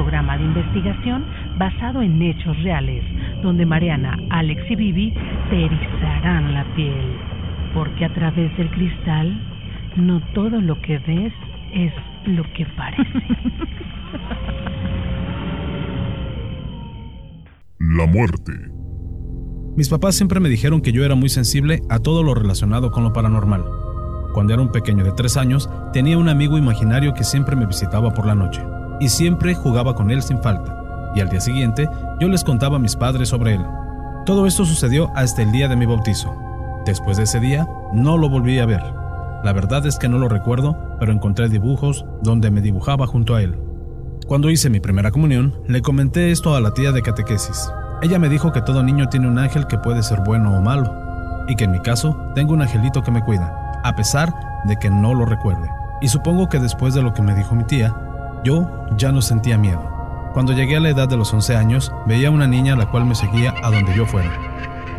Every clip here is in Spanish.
Programa de investigación basado en hechos reales, donde Mariana, Alex y Vivi te erizarán la piel, porque a través del cristal no todo lo que ves es lo que parece. La muerte. Mis papás siempre me dijeron que yo era muy sensible a todo lo relacionado con lo paranormal. Cuando era un pequeño de tres años, tenía un amigo imaginario que siempre me visitaba por la noche, y siempre jugaba con él sin falta, y al día siguiente yo les contaba a mis padres sobre él. Todo esto sucedió hasta el día de mi bautizo. Después de ese día, no lo volví a ver. La verdad es que no lo recuerdo, pero encontré dibujos donde me dibujaba junto a él. Cuando hice mi primera comunión, le comenté esto a la tía de catequesis. Ella me dijo que todo niño tiene un ángel que puede ser bueno o malo, y que en mi caso tengo un angelito que me cuida, a pesar de que no lo recuerde. Y supongo que después de lo que me dijo mi tía, yo ya no sentía miedo. Cuando llegué a la edad de los 11 años, veía una niña la cual me seguía a donde yo fuera.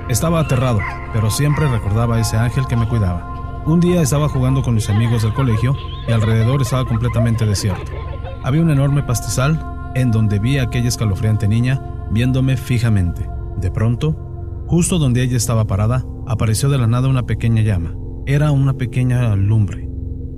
Estaba aterrado, pero siempre recordaba a ese ángel que me cuidaba. Un día estaba jugando con mis amigos del colegio y alrededor estaba completamente desierto. Había un enorme pastizal en donde vi a aquella escalofriante niña viéndome fijamente. De pronto, justo donde ella estaba parada, apareció de la nada una pequeña llama. Era una pequeña lumbre,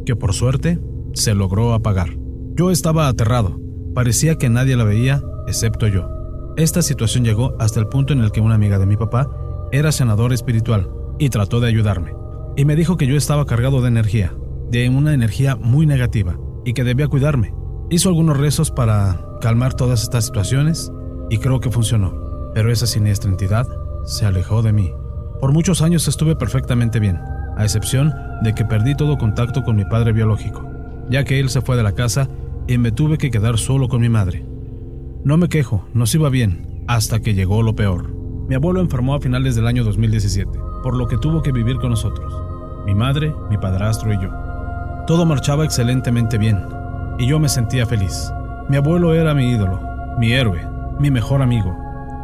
que por suerte se logró apagar. Yo estaba aterrado, parecía que nadie la veía excepto yo. Esta situación llegó hasta el punto en el que una amiga de mi papá era senador espiritual y trató de ayudarme y me dijo que yo estaba cargado de energía, de una energía muy negativa, y que debía cuidarme. Hizo algunos rezos para calmar todas estas situaciones y creo que funcionó, pero esa siniestra entidad se alejó de mí. Por muchos años estuve perfectamente bien, a excepción de que perdí todo contacto con mi padre biológico, ya que él se fue de la casa y me tuve que quedar solo con mi madre. No me quejo, nos iba bien, hasta que llegó lo peor. Mi abuelo enfermó a finales del año 2017 por lo que tuvo que vivir con nosotros, mi madre, mi padrastro y yo. Todo marchaba excelentemente bien, y yo me sentía feliz. Mi abuelo era mi ídolo, mi héroe, mi mejor amigo.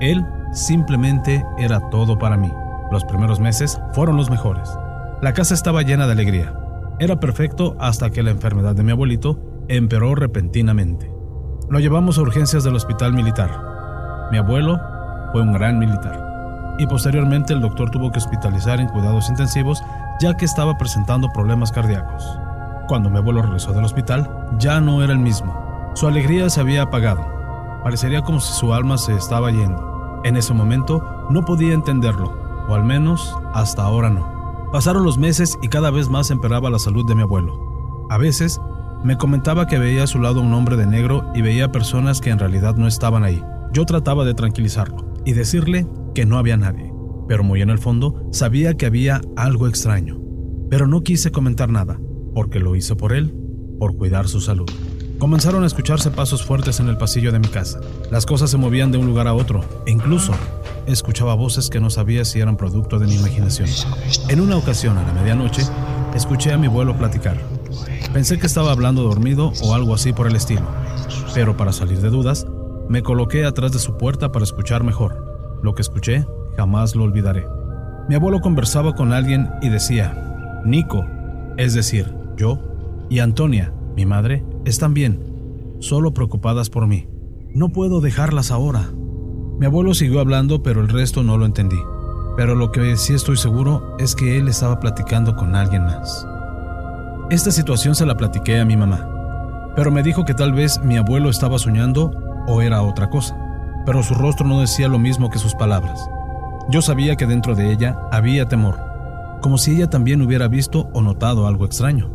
Él simplemente era todo para mí. Los primeros meses fueron los mejores. La casa estaba llena de alegría. Era perfecto hasta que la enfermedad de mi abuelito empeoró repentinamente. Lo llevamos a urgencias del hospital militar. Mi abuelo fue un gran militar y posteriormente el doctor tuvo que hospitalizar en cuidados intensivos ya que estaba presentando problemas cardíacos. Cuando mi abuelo regresó del hospital, ya no era el mismo. Su alegría se había apagado. Parecería como si su alma se estaba yendo. En ese momento no podía entenderlo, o al menos hasta ahora no. Pasaron los meses y cada vez más empeoraba la salud de mi abuelo. A veces me comentaba que veía a su lado un hombre de negro y veía personas que en realidad no estaban ahí. Yo trataba de tranquilizarlo y decirle que no había nadie, pero muy en el fondo sabía que había algo extraño. Pero no quise comentar nada, porque lo hice por él, por cuidar su salud. Comenzaron a escucharse pasos fuertes en el pasillo de mi casa. Las cosas se movían de un lugar a otro, e incluso escuchaba voces que no sabía si eran producto de mi imaginación. En una ocasión, a la medianoche, escuché a mi abuelo platicar. Pensé que estaba hablando dormido o algo así por el estilo, pero para salir de dudas, me coloqué atrás de su puerta para escuchar mejor. Lo que escuché jamás lo olvidaré. Mi abuelo conversaba con alguien y decía, Nico, es decir, yo, y Antonia, mi madre, están bien, solo preocupadas por mí. No puedo dejarlas ahora. Mi abuelo siguió hablando, pero el resto no lo entendí. Pero lo que sí estoy seguro es que él estaba platicando con alguien más. Esta situación se la platiqué a mi mamá, pero me dijo que tal vez mi abuelo estaba soñando o era otra cosa pero su rostro no decía lo mismo que sus palabras. Yo sabía que dentro de ella había temor, como si ella también hubiera visto o notado algo extraño.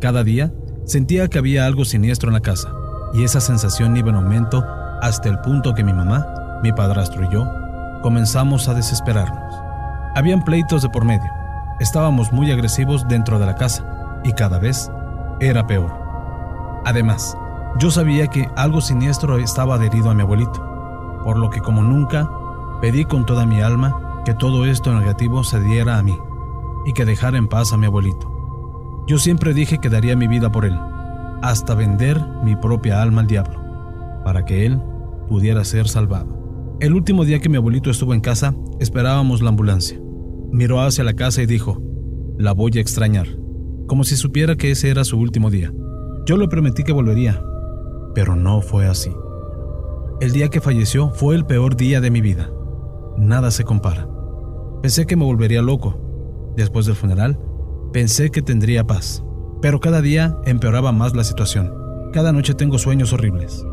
Cada día sentía que había algo siniestro en la casa, y esa sensación iba en aumento hasta el punto que mi mamá, mi padrastro y yo comenzamos a desesperarnos. Habían pleitos de por medio, estábamos muy agresivos dentro de la casa, y cada vez era peor. Además, yo sabía que algo siniestro estaba adherido a mi abuelito por lo que como nunca pedí con toda mi alma que todo esto negativo se diera a mí y que dejara en paz a mi abuelito. Yo siempre dije que daría mi vida por él, hasta vender mi propia alma al diablo, para que él pudiera ser salvado. El último día que mi abuelito estuvo en casa, esperábamos la ambulancia. Miró hacia la casa y dijo, la voy a extrañar, como si supiera que ese era su último día. Yo le prometí que volvería, pero no fue así. El día que falleció fue el peor día de mi vida. Nada se compara. Pensé que me volvería loco. Después del funeral, pensé que tendría paz. Pero cada día empeoraba más la situación. Cada noche tengo sueños horribles.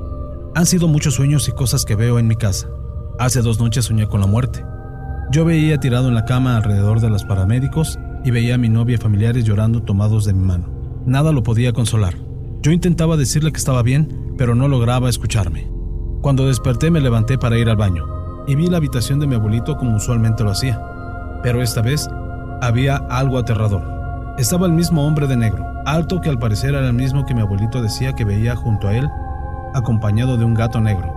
Han sido muchos sueños y cosas que veo en mi casa. Hace dos noches soñé con la muerte. Yo veía tirado en la cama alrededor de los paramédicos y veía a mi novia y familiares llorando tomados de mi mano. Nada lo podía consolar. Yo intentaba decirle que estaba bien, pero no lograba escucharme. Cuando desperté me levanté para ir al baño y vi la habitación de mi abuelito como usualmente lo hacía. Pero esta vez había algo aterrador. Estaba el mismo hombre de negro, alto que al parecer era el mismo que mi abuelito decía que veía junto a él, acompañado de un gato negro.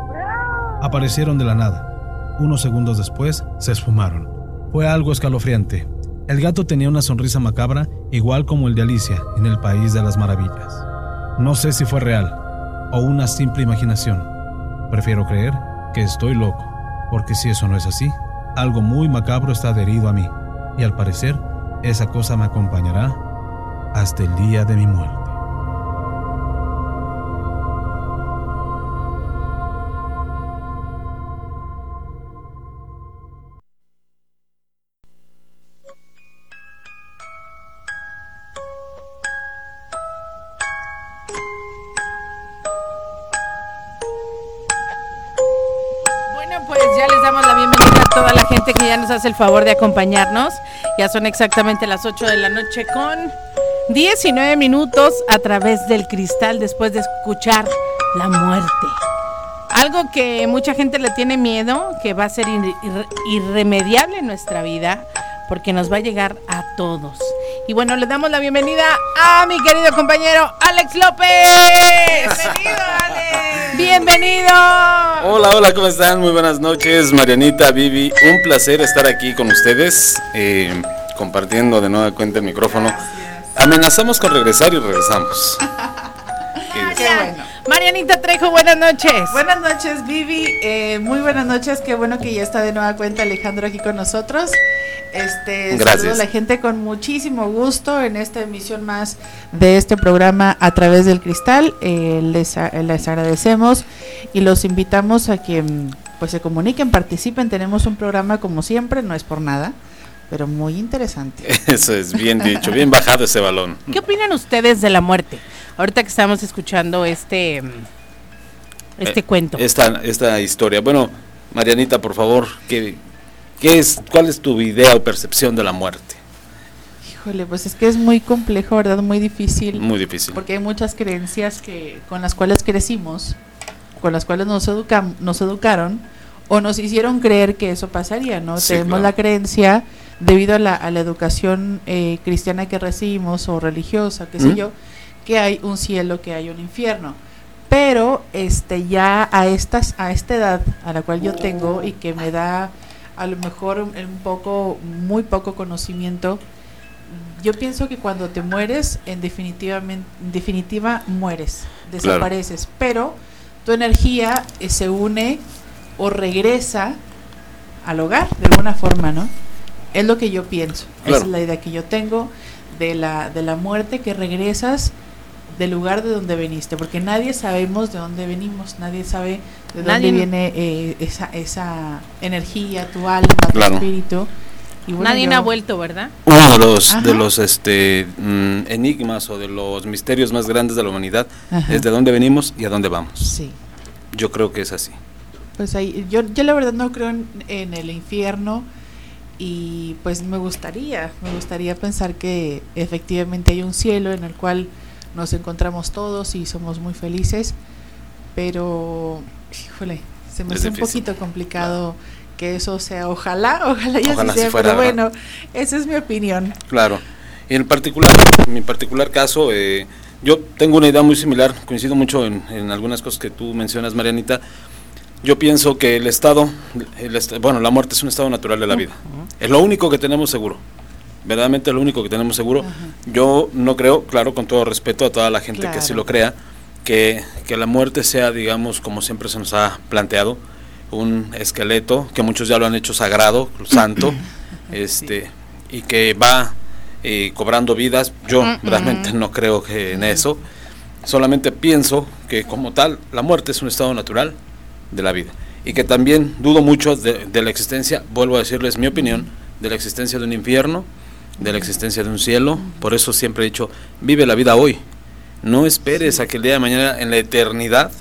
Aparecieron de la nada. Unos segundos después se esfumaron. Fue algo escalofriante. El gato tenía una sonrisa macabra, igual como el de Alicia en el País de las Maravillas. No sé si fue real o una simple imaginación. Prefiero creer que estoy loco, porque si eso no es así, algo muy macabro está adherido a mí, y al parecer, esa cosa me acompañará hasta el día de mi muerte. Hace el favor de acompañarnos. Ya son exactamente las 8 de la noche con 19 minutos a través del cristal después de escuchar la muerte. Algo que mucha gente le tiene miedo, que va a ser irremediable en nuestra vida, porque nos va a llegar a todos. Y bueno, le damos la bienvenida a mi querido compañero Alex López. Bienvenido, Alex. Bienvenido. Hola, hola, ¿cómo están? Muy buenas noches, Marianita, Vivi. Un placer estar aquí con ustedes, eh, compartiendo de nueva cuenta el micrófono. Amenazamos con regresar y regresamos. Qué bueno. Marianita Trejo, buenas noches. Buenas noches, Vivi. Eh, muy buenas noches. Qué bueno que ya está de nueva cuenta Alejandro aquí con nosotros. Este, Gracias. a la gente con muchísimo gusto en esta emisión más de este programa a través del cristal. Eh, les, les agradecemos y los invitamos a que mm, pues se comuniquen, participen. Tenemos un programa como siempre, no es por nada, pero muy interesante. Eso es bien dicho, bien bajado ese balón. ¿Qué opinan ustedes de la muerte? Ahorita que estamos escuchando este este eh, cuento. Esta esta historia. Bueno, Marianita, por favor, que ¿Qué es, ¿Cuál es tu idea o percepción de la muerte? Híjole, pues es que es muy complejo, ¿verdad? Muy difícil. Muy difícil. Porque hay muchas creencias que con las cuales crecimos, con las cuales nos, educam, nos educaron o nos hicieron creer que eso pasaría, ¿no? Tenemos la creencia, debido a la, a la educación eh, cristiana que recibimos o religiosa, qué sé yo, que hay un cielo, que hay un infierno. Pero este ya a estas a esta edad a la cual yo tengo y que me da a lo mejor un, poco, muy poco conocimiento. Yo pienso que cuando te mueres, en, definitivamente, definitiva mueres, desapareces, pero tu energía eh, se une o regresa al hogar de alguna forma, ¿no? Es lo que yo pienso, esa es la idea que yo tengo de la, de la muerte, que regresas del lugar de donde veniste, porque nadie sabemos de dónde venimos, nadie sabe de dónde viene eh, esa, esa energía, tu alma, tu espíritu. Y Nadie ha vuelto, ¿verdad? Uno de los, de los este, mm, enigmas o de los misterios más grandes de la humanidad es de dónde venimos y a dónde vamos. Sí. Yo creo que es así. Pues ahí, yo, yo la verdad no creo en, en el infierno y pues me gustaría, me gustaría pensar que efectivamente hay un cielo en el cual nos encontramos todos y somos muy felices, pero, híjole, se me hace un poquito complicado que eso sea, ojalá, ojalá ya sea, pero bueno, esa es mi opinión. Claro, en particular, en mi particular caso, eh, yo tengo una idea muy similar, coincido mucho en, en, algunas cosas que tú mencionas, Marianita. Yo pienso que el estado, bueno, la muerte es un estado natural de la vida. Es lo único que tenemos seguro. Verdaderamente lo único que tenemos seguro. Yo no creo, claro, con todo respeto a toda la gente que sí lo crea, que, que la muerte sea, digamos, como siempre se nos ha planteado, un esqueleto, que muchos ya lo han hecho sagrado, santo, este, y que va eh, cobrando vidas. Yo realmente no creo que en eso. Solamente pienso que como tal, la muerte es un estado natural de la vida. Y que también dudo mucho de, de la existencia, vuelvo a decirles mi opinión, de la existencia de un infierno, de la existencia de un cielo. Por eso siempre he dicho, vive la vida hoy. No esperes a que el día de mañana, en la eternidad,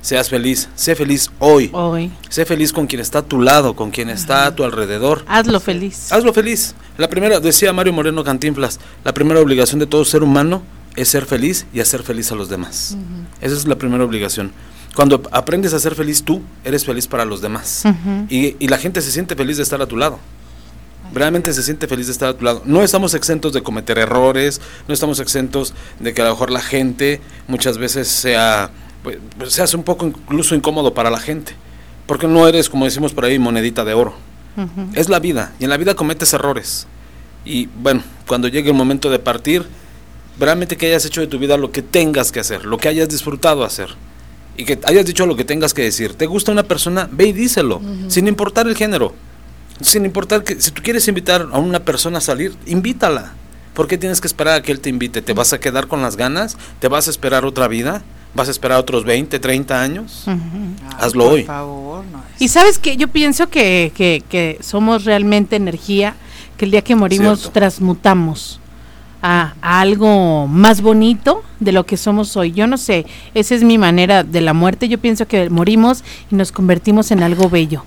seas feliz. Sé feliz hoy. Hoy. Sé feliz con quien está a tu lado, con quien está a tu alrededor. Hazlo feliz. Hazlo feliz. La primera, decía Mario Moreno Cantinflas, la primera obligación de todo ser humano es ser feliz y hacer feliz a los demás. Esa es la primera obligación. Cuando aprendes a ser feliz tú, eres feliz para los demás. y, y la gente se siente feliz de estar a tu lado realmente se siente feliz de estar a tu lado. No estamos exentos de cometer errores, no estamos exentos de que a lo mejor la gente muchas veces sea, pues, se hace un poco incluso incómodo para la gente, porque no eres, como decimos por ahí, monedita de oro. Es la vida, y en la vida cometes errores. Y bueno, cuando llegue el momento de partir, realmente que hayas hecho de tu vida lo que tengas que hacer, lo que hayas disfrutado hacer. Y que hayas dicho lo que tengas que decir. ¿Te gusta una persona? Ve y díselo, sin importar el género sin importar que si tú quieres invitar a una persona a salir, invítala. ¿Por qué tienes que esperar a que él te invite? ¿Te vas a quedar con las ganas? ¿Te vas a esperar otra vida? ¿Vas a esperar otros 20, 30 años? Hazlo hoy. Y sabes que yo pienso que, que, somos realmente energía, que el día que morimos transmutamos a, a, algo más bonito de lo que somos hoy. Yo no sé, esa es mi manera de la muerte. Yo pienso que morimos y nos convertimos en algo bello.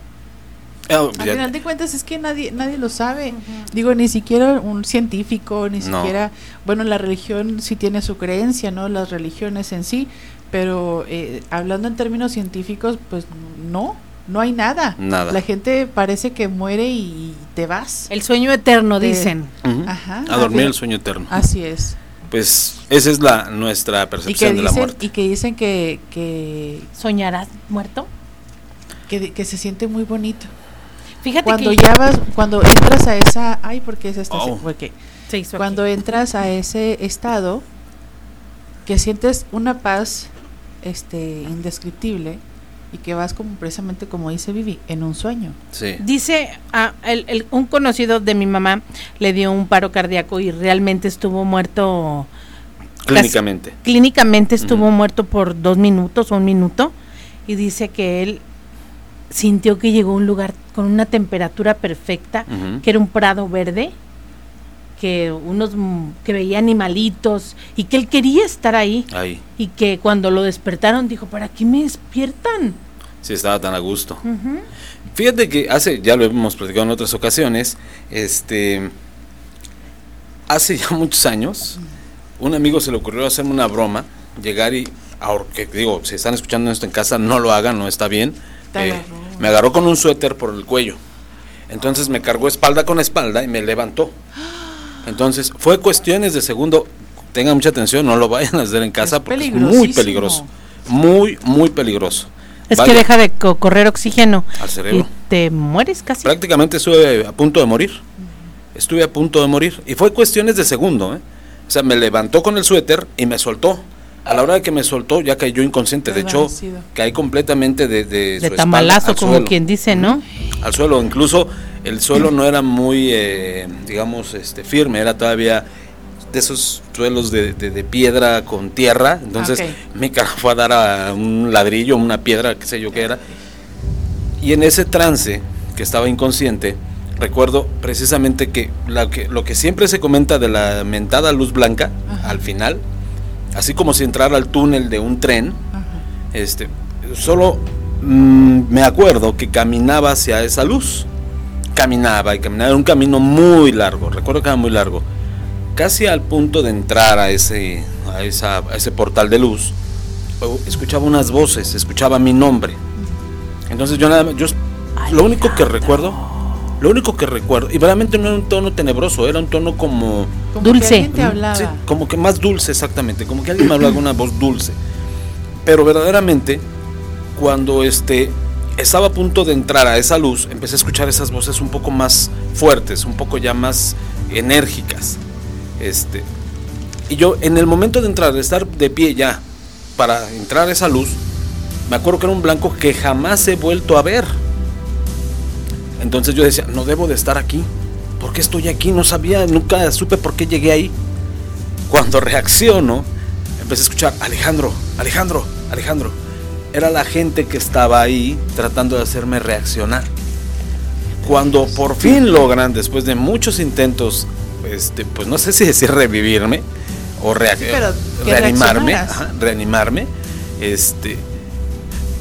Al final de cuentas es que nadie nadie lo sabe. Digo, ni siquiera un científico, ni siquiera, bueno, la religión sí tiene su creencia, ¿no? Las religiones en sí, pero eh, hablando en términos científicos, pues no, no hay nada. Nada. La gente parece que muere y te vas. El sueño eterno, dicen. Ajá. A dormir el sueño eterno. Así es. Pues esa es la nuestra percepción de la muerte. Y que dicen que... que ¿Soñarás muerto? Que, que se siente muy bonito. Fíjate cuando ya vas, cuando entras a esa, ay, porque es esta, oh. porque cuando entras a ese estado que sientes una paz, este, indescriptible y que vas como precisamente como dice Vivi, en un sueño. Dice a el, un conocido de mi mamá le dio un paro cardíaco y realmente estuvo muerto. Clínicamente. clínicamente estuvo muerto por dos minutos o un minuto y dice que él sintió que llegó a un lugar con una temperatura perfecta, que era un prado verde, que unos que veía animalitos y que él quería estar ahí, y que cuando lo despertaron dijo, ¿para qué me despiertan? Sí, estaba tan a gusto. Fíjate que hace, ya lo hemos platicado en otras ocasiones, este, hace ya muchos años, un amigo se le ocurrió hacerme una broma, llegar y, que digo, si están escuchando esto en casa, no lo hagan, no está bien, eh, me agarró con un suéter por el cuello. Entonces me cargó espalda con espalda y me levantó. Entonces fue cuestiones de segundo. Tengan mucha atención, no lo vayan a hacer en casa porque es muy peligroso. Muy, muy peligroso. Es que deja de correr oxígeno. Al cerebro. Y te mueres casi. Prácticamente estuve a punto de morir. Estuve a punto de morir. Y fue cuestiones de segundo. ¿eh? O sea, me levantó con el suéter y me soltó a la hora de que me soltó ya cayó inconsciente. De hecho, caí completamente de, de, de tamalazo, como quien dice, ¿no? Al suelo. Incluso el suelo no era muy, eh, digamos, este, firme, era todavía de esos suelos de, de, piedra con tierra. Entonces mi cara fue a dar a un ladrillo, una piedra, qué sé yo qué era. Y en ese trance, que estaba inconsciente, recuerdo precisamente que, la que lo que siempre se comenta de la mentada luz blanca, al final, así como si entrara al túnel de un tren, este, solo mm, me acuerdo que caminaba hacia esa luz. Caminaba y caminaba, era un camino muy largo, recuerdo que era muy largo. Casi al punto de entrar a ese, a, esa, ese portal de luz, escuchaba unas voces, escuchaba mi nombre. Entonces yo nada yo lo único que recuerdo lo único que recuerdo, y realmente no era un tono tenebroso, era un tono como... dulce. como que más dulce exactamente, como que alguien me hablaba con una voz dulce. Pero verdaderamente, cuando este, estaba a punto de entrar a esa luz, empecé a escuchar esas voces un poco más fuertes, un poco ya más enérgicas. Este, y yo en el momento de entrar, de estar de pie ya para entrar a esa luz, me acuerdo que era un blanco que jamás he vuelto a ver. Entonces yo decía, no debo de estar aquí. ¿Por qué estoy aquí? No sabía, nunca supe por qué llegué ahí. Cuando reacciono, empecé a escuchar, Alejandro, Alejandro, Alejandro. Era la gente que estaba ahí tratando de hacerme reaccionar. Cuando por fin logran, después de muchos intentos, este, pues no sé si decir revivirme o reanimarme, reanimarme, este,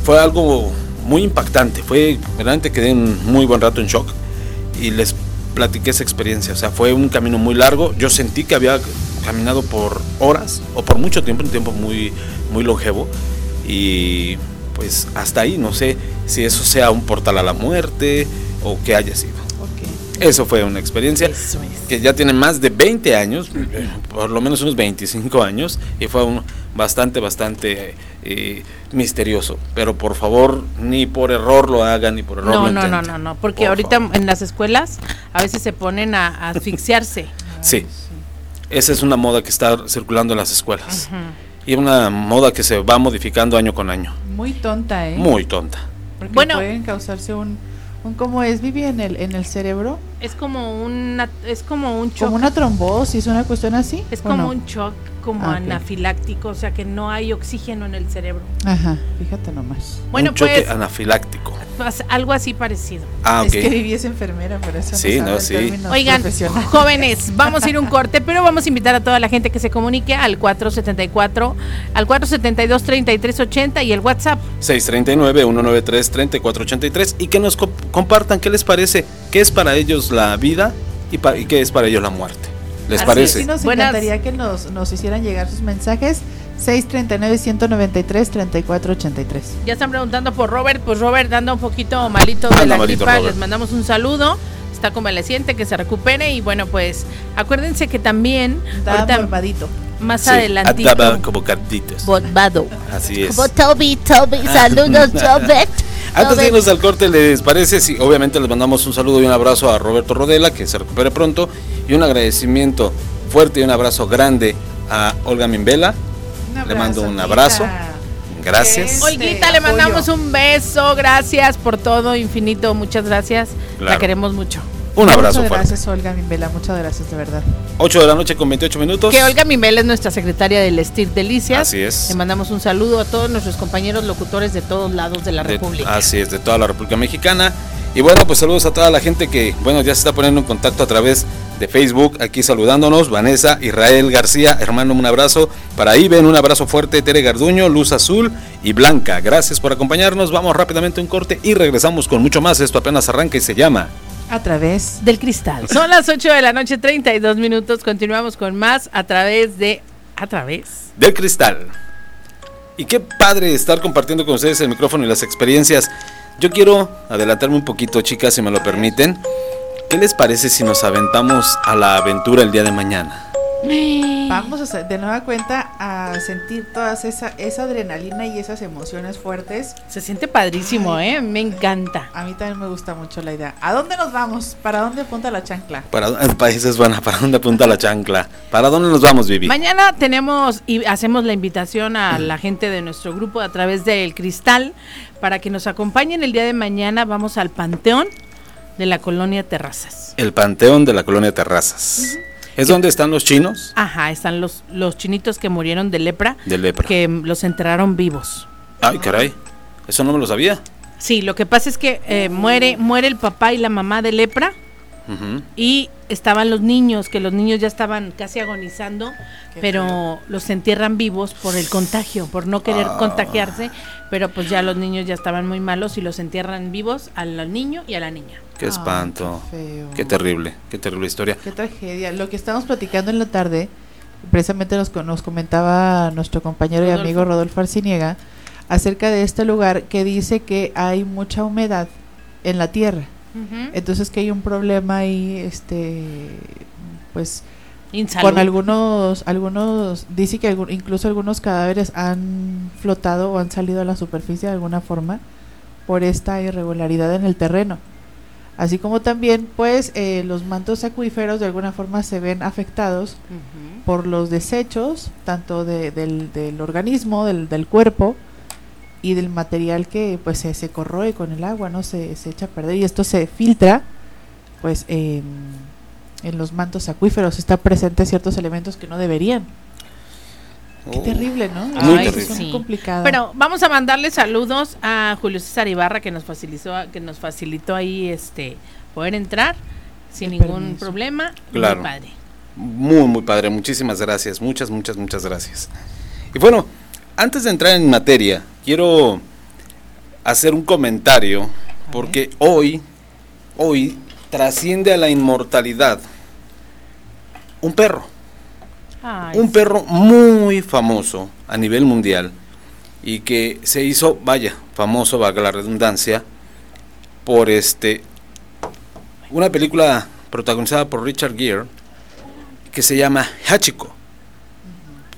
fue algo muy impactante. Fue, realmente quedé un muy buen rato en shock y les platiqué esa experiencia. O sea, fue un camino muy largo. Yo sentí que había caminado por horas o por mucho tiempo, un tiempo muy, muy longevo. Y pues hasta ahí, no sé si eso sea un portal a la muerte o qué haya sido. Eso fue una experiencia que ya tiene más de 20 años, por lo menos unos 25 años, y fue un bastante, bastante eh, misterioso. Pero por favor, ni por error lo hagan, ni por error no, no, no, no, no, porque ahorita en las escuelas a veces se ponen a, asfixiarse. sí, esa es una moda que está circulando en las escuelas. Y una moda que se va modificando año con año. Muy tonta, ¿eh? Muy tonta. Porque bueno, pueden causarse un ¿Cómo es? ¿Vive en el, en el cerebro? Es como una, es como un shock. ¿Como una trombosis, una cuestión así? Es como un shock, como ah, anafiláctico, o sea que no hay oxígeno en el cerebro. Ajá, fíjate nomás. Bueno, un choque pues, anafiláctico. Pues, algo así parecido. Ah, Es que viví enfermera, por eso sí, no, sí. Oigan, jóvenes, vamos a ir un corte, pero vamos a invitar a toda la gente que se comunique al 474, al 472-3380 y el WhatsApp. 639-193-3483 y que nos compartan qué les parece, qué es para ellos la vida y, y qué es para ellos la muerte. ¿Les parece? Sí, nos encantaría que nos, nos hicieran llegar sus mensajes 639-193-3483. Ya están preguntando por Robert. Pues Robert anda un poquito malito de la gripa. Les mandamos un saludo. Está convaleciente, que se recupere. Y bueno, pues acuérdense que también. Está Más sí, adelante. como cartitos. Botbado. Así es. Como Toby, Toby. Saludos, Robert. Antes de irnos al corte, ¿les parece? Sí, obviamente les mandamos un saludo y un abrazo a Roberto Rodela, que se recupere pronto. Y un agradecimiento fuerte y un abrazo grande a Olga Mimbela, le mando un abrazo. Gracias. Olguita, le mandamos un beso. Gracias por todo, infinito. Muchas gracias. La queremos mucho. Un abrazo Muchas gracias, Olga Mimbela. Muchas gracias, de verdad. 8 de la noche con 28 minutos. Que Olga Mimbela es nuestra secretaria del Estir Delicias. Así es. Le mandamos un saludo a todos nuestros compañeros locutores de todos lados de la República. Así es, de toda la República Mexicana. Y bueno, pues saludos a toda la gente que, bueno, ya se está poniendo en contacto a través de Facebook, aquí saludándonos, Vanessa, Israel García, hermano, un abrazo. Para Iben, un abrazo fuerte, Tere Garduño, Luz Azul y Blanca. Gracias por acompañarnos, vamos rápidamente a un corte y regresamos con mucho más. Esto apenas arranca y se llama... A través del cristal. Son las 8 de la noche, 32 minutos. Continuamos con más a través de... A través... Del cristal. Y qué padre estar compartiendo con ustedes el micrófono y las experiencias. Yo quiero adelantarme un poquito, chicas, si me lo permiten. ¿Qué les parece si nos aventamos a la aventura el día de mañana? Vamos a, de nueva cuenta a sentir toda esa, esa adrenalina y esas emociones fuertes. Se siente padrísimo, ¿eh? Me encanta. A mí también me gusta mucho la idea. ¿A dónde nos vamos? ¿Para dónde apunta la chancla? Para países buena, ¿para dónde apunta la chancla? ¿Para dónde nos vamos, Vivi? Mañana tenemos y hacemos la invitación a la gente de nuestro grupo a través del Cristal para que nos acompañen el día de mañana. Vamos al Panteón de la colonia Terrazas. El Panteón de la colonia Terrazas. ¿Es donde están los chinos? Ajá, están los, los chinitos que murieron de lepra. De lepra. Que los enterraron vivos. Ay, caray. Eso no me lo sabía. Sí, lo que pasa es que eh, muere, muere el papá y la mamá de lepra. Y estaban los niños, que los niños ya estaban casi agonizando, pero los entierran vivos por el contagio, por no querer ah. contagiarse, pero pues ya los niños ya estaban muy malos y los entierran vivos al niño y a la niña. Qué espanto. qué, terrible, qué terrible historia. Qué tragedia. Lo que estamos platicando en la tarde, precisamente nos, nos comentaba nuestro compañero y amigo Rodolfo Arciniega acerca de este lugar que dice que hay mucha humedad en la tierra. Entonces que hay un problema ahí, este, pues, con algunos, algunos, dice que incluso algunos cadáveres han flotado o han salido a la superficie de alguna forma por esta irregularidad en el terreno. Así como también, pues, eh, los mantos acuíferos de alguna forma se ven afectados por los desechos, tanto del, del, organismo, del, del, cuerpo, y del material que, pues, se, se corroe con el agua, ¿no? Se, se, echa a perder y esto se filtra, pues, en los mantos acuíferos. Está presente ciertos elementos que no deberían. Qué oh. terrible, ¿no? Muy terrible. complicado. Pero vamos a mandarle saludos a Julio César Ibarra que nos facilitó que nos facilitó ahí este poder entrar sin ningún problema. Claro. Muy padre. Muy muy padre. Muchísimas gracias. Muchas muchas muchas gracias. Y bueno, antes de entrar en materia, quiero hacer un comentario porque hoy hoy trasciende a la inmortalidad un perro. Un perro muy famoso a nivel mundial y que se hizo, vaya, famoso, valga la redundancia, por este una película protagonizada por Richard Gere que se llama Hachiko,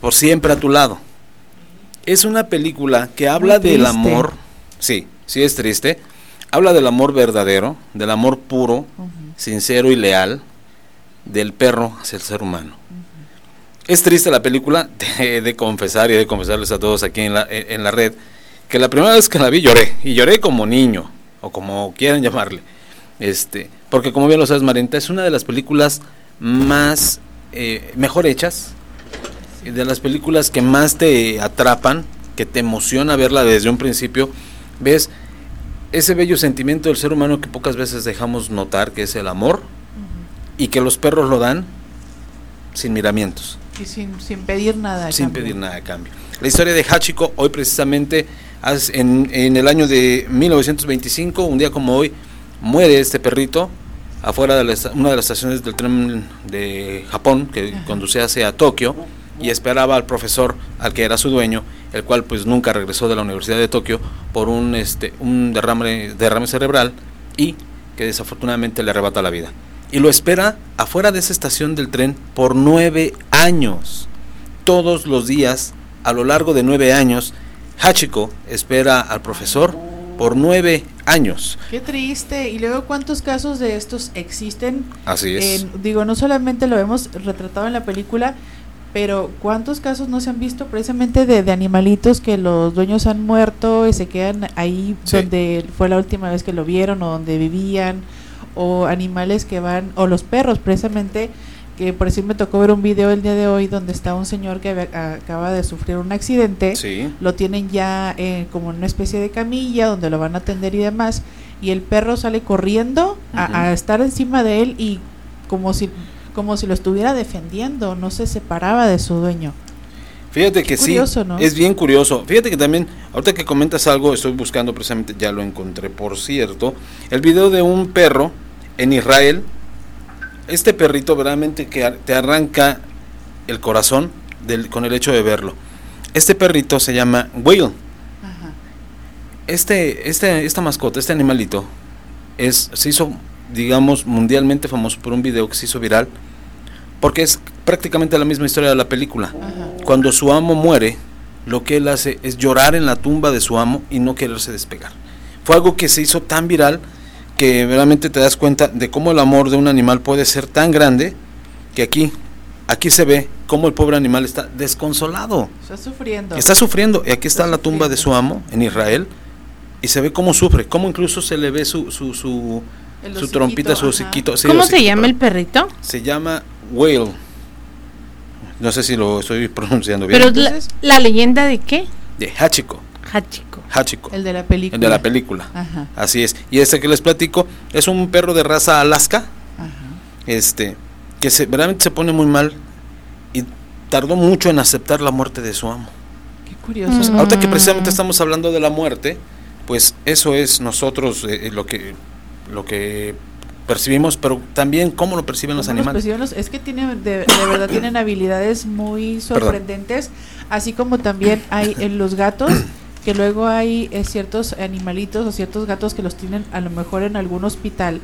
por siempre a tu lado. Es una película que habla del amor, sí, sí es triste, habla del amor verdadero, del amor puro, sincero y leal del perro hacia el ser humano. Es triste la película, de, confesar y de confesarles a todos aquí en la, en la red, que la primera vez que la vi lloré, y lloré como niño, o como quieran llamarle. Este, porque como bien lo sabes, Marinta, es una de las películas más eh, mejor hechas, de las películas que más te atrapan, que te emociona verla desde un principio. Ves ese bello sentimiento del ser humano que pocas veces dejamos notar, que es el amor, y que los perros lo dan sin miramientos sin, pedir nada. sin pedir nada a cambio. La historia de Hachiko, hoy precisamente, en, en el año de 1925, un día como hoy, muere este perrito afuera de una de las estaciones del tren de Japón que conducía hacia Tokio y esperaba al profesor al que era su dueño, el cual pues nunca regresó de la Universidad de Tokio por un este un derrame derrame cerebral y que desafortunadamente le arrebata la vida y lo espera afuera de esa estación del tren por nueve años. Todos los días, a lo largo de nueve años, Hachiko espera al profesor por nueve años. Qué triste. Y luego, ¿cuántos casos de estos existen? Así es. digo, no solamente lo hemos retratado en la película, pero ¿cuántos casos no se han visto precisamente de, animalitos que los dueños han muerto y se quedan ahí donde fue la última vez que lo vieron o donde vivían? o animales que van, o los perros precisamente, que por decir me tocó ver un video el día de hoy donde está un señor que acaba de sufrir un accidente, lo tienen ya eh, como en una especie de camilla donde lo van a atender y demás, y el perro sale corriendo a, estar encima de él y como si, como si lo estuviera defendiendo, no se separaba de su dueño. Fíjate que sí, es bien curioso. Fíjate que también, ahorita que comentas algo, estoy buscando precisamente, ya lo encontré, por cierto, el video de un perro en Israel. Este perrito verdaderamente que te arranca el corazón del, con el hecho de verlo. Este perrito se llama Whale. Este, este, esta mascota, este animalito, es, se hizo, digamos, mundialmente famoso por un video que se hizo viral, porque es prácticamente la misma historia de la película. Cuando su amo muere, lo que él hace es llorar en la tumba de su amo y no quererse despegar. Fue algo que se hizo tan viral que realmente te das cuenta de cómo el amor de un animal puede ser tan grande que aquí, aquí se ve cómo el pobre animal está desconsolado. Está sufriendo. Está sufriendo. Y aquí está, la tumba de su amo en Israel y se ve cómo sufre, cómo incluso se le ve su, su, su, su trompita, su hociquito. ¿Cómo se llama el perrito? Se llama Whale. No sé si lo estoy pronunciando bien. ¿Pero la, leyenda de qué? De Hachiko. Hachiko. Hachiko. El de la película. El de la película. Así es. Y este que les platico es un perro de raza Alaska. Este, que se, realmente se pone muy mal y tardó mucho en aceptar la muerte de su amo. Qué curioso. Ahorita que precisamente estamos hablando de la muerte, pues eso es nosotros eh, eh, lo que lo que percibimos, pero también cómo lo perciben los animales. es que tienen, de, verdad tienen habilidades muy sorprendentes, así como también hay en los gatos, que luego hay eh, ciertos animalitos o ciertos gatos que los tienen a lo mejor en algún hospital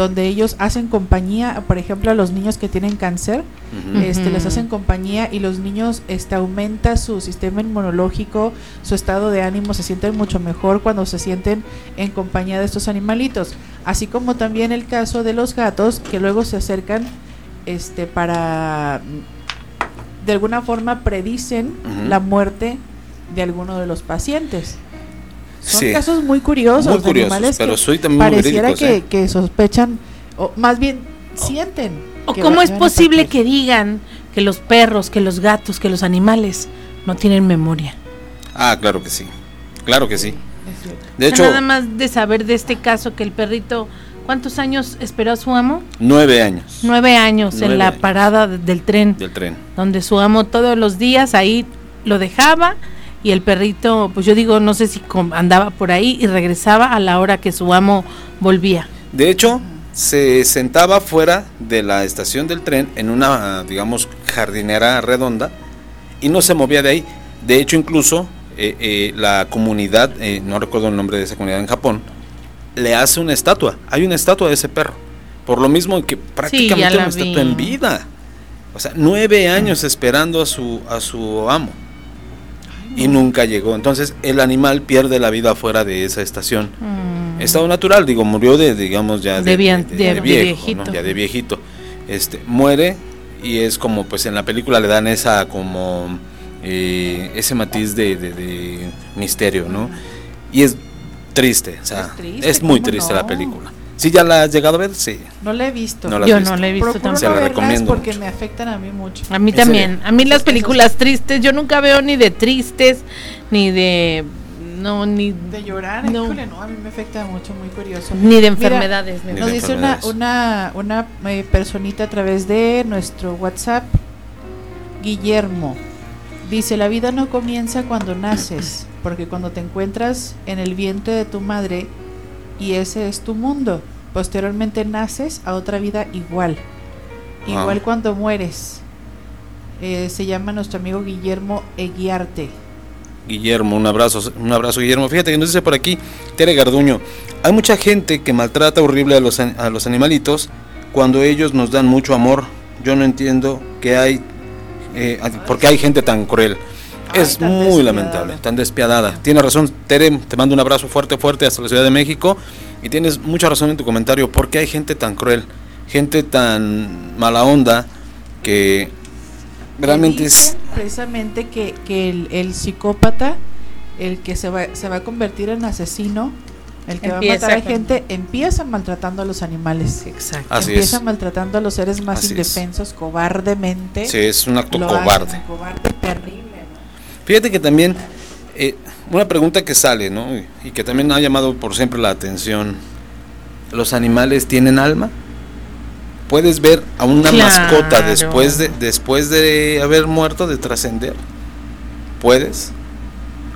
donde ellos hacen compañía, por ejemplo, a los niños que tienen cáncer, este, les hacen compañía y los niños este, aumenta su sistema inmunológico, su estado de ánimo, se sienten mucho mejor cuando se sienten en compañía de estos animalitos. Así como también el caso de los gatos que luego se acercan este, para, de alguna forma, predicen la muerte de alguno de los pacientes. Son casos muy curiosos, muy animales pero soy también pareciera que, ¿eh? que, sospechan, o más bien sienten. ¿O cómo es posible que digan que los perros, que los gatos, que los animales no tienen memoria? Ah, claro que sí, claro que sí. De hecho, nada más de saber de este caso que el perrito, ¿cuántos años esperó a su amo? Nueve años. Nueve años en la parada del tren. Del tren. Donde su amo todos los días ahí lo dejaba y el perrito, pues yo digo, no sé si andaba por ahí y regresaba a la hora que su amo volvía. De hecho, se sentaba fuera de la estación del tren en una, digamos, jardinera redonda y no se movía de ahí. De hecho, incluso eh, eh, la comunidad, eh, no recuerdo el nombre de esa comunidad en Japón, le hace una estatua. Hay una estatua de ese perro. Por lo mismo que prácticamente una estatua en vida. O sea, nueve años esperando a su, a su amo y nunca llegó. Entonces el animal pierde la vida fuera de esa estación. Mm. Estado natural, digo, murió de, digamos, ya de, viejito. Ya de viejito. Este, muere y es como, pues en la película le dan esa como, eh, ese matiz de, misterio, ¿no? Y es triste, o sea, es, muy triste la película. ¿Sí ya la has llegado a ver? Sí. No la he visto. Yo no la he visto tampoco. La recomiendo porque me afectan a mí mucho. A mí también. A mí las películas tristes, yo nunca veo ni de tristes, ni de... No, ni... De llorar, no. no, a mí me afecta mucho, muy curioso. Ni de enfermedades. nos dice una, una, una eh, personita a través de nuestro WhatsApp, Guillermo. Dice, la vida no comienza cuando naces, porque cuando te encuentras en el vientre de tu madre, y ese es tu mundo. Posteriormente naces a otra vida igual. Igual cuando mueres. Eh, se llama nuestro amigo Guillermo Eguiarte. Guillermo, un abrazo, un abrazo Guillermo. Fíjate que nos dice por aquí Tere Garduño, hay mucha gente que maltrata horrible a los, a los animalitos cuando ellos nos dan mucho amor. Yo no entiendo que hay, eh, porque hay gente tan cruel es muy lamentable, tan despiadada. Tiene razón, Tere, te mando un abrazo fuerte, fuerte hasta la Ciudad de México. Y tienes mucha razón en tu comentario. ¿Por qué hay gente tan cruel? Gente tan mala onda que realmente es... Precisamente que, que el, psicópata, el que se va, se va a convertir en asesino, el que va a matar a gente, empieza maltratando a los animales. Exacto. empieza maltratando a los seres más indefensos, cobardemente. Sí, es un acto cobarde. cobarde terrible. Fíjate que también, eh, una pregunta que sale, ¿no? Y que también ha llamado por siempre la atención, ¿los animales tienen alma? ¿Puedes ver a una mascota después de, después de haber muerto, de trascender? ¿Puedes?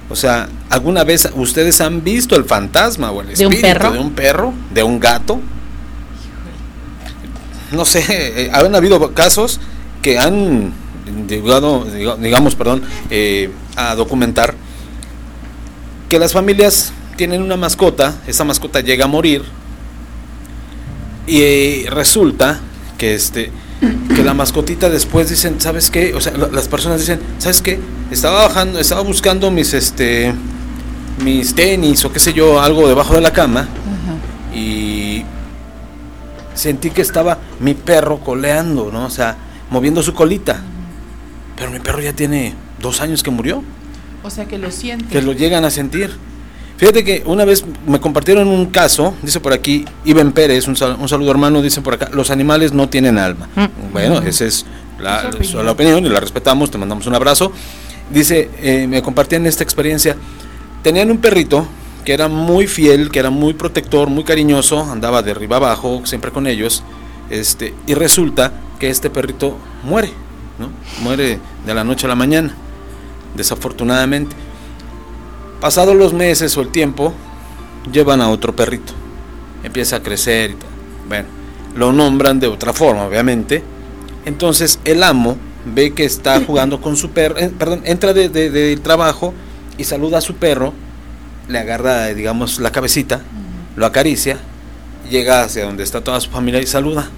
O sea, ¿alguna vez ustedes han visto el fantasma o el espíritu de un perro, de un, gato? No sé, eh, han habido casos que han digamos, perdón, eh, a documentar que las familias tienen una mascota, esa mascota llega a morir y eh, resulta que este que la mascotita después dicen, ¿sabes qué? O sea, las personas dicen, ¿sabes qué? Estaba bajando, estaba buscando mis este mis tenis o qué sé yo, algo debajo de la cama y sentí que estaba mi perro coleando, ¿no? O sea, moviendo su colita. Pero mi perro ya tiene dos años que murió. O sea que lo sienten. Que lo llegan a sentir. Fíjate que una vez me compartieron un caso, dice por aquí Iben Pérez, un, saludo hermano, dice por acá, los animales no tienen alma. Mm. Bueno, esa es la, opinión. y la respetamos, te mandamos un abrazo. Dice, eh, me compartían esta experiencia, tenían un perrito que era muy fiel, que era muy protector, muy cariñoso, andaba de arriba abajo, siempre con ellos, este, y resulta que este perrito muere Muere de la noche a la mañana, desafortunadamente. Pasados los meses o el tiempo, llevan a otro perrito. Empieza a crecer y todo. Bueno, lo nombran de otra forma, obviamente. Entonces el amo ve que está jugando con su perro, eh, perdón, entra del de, trabajo y saluda a su perro, le agarra, digamos, la cabecita, lo acaricia llega hacia donde está toda su familia y saluda.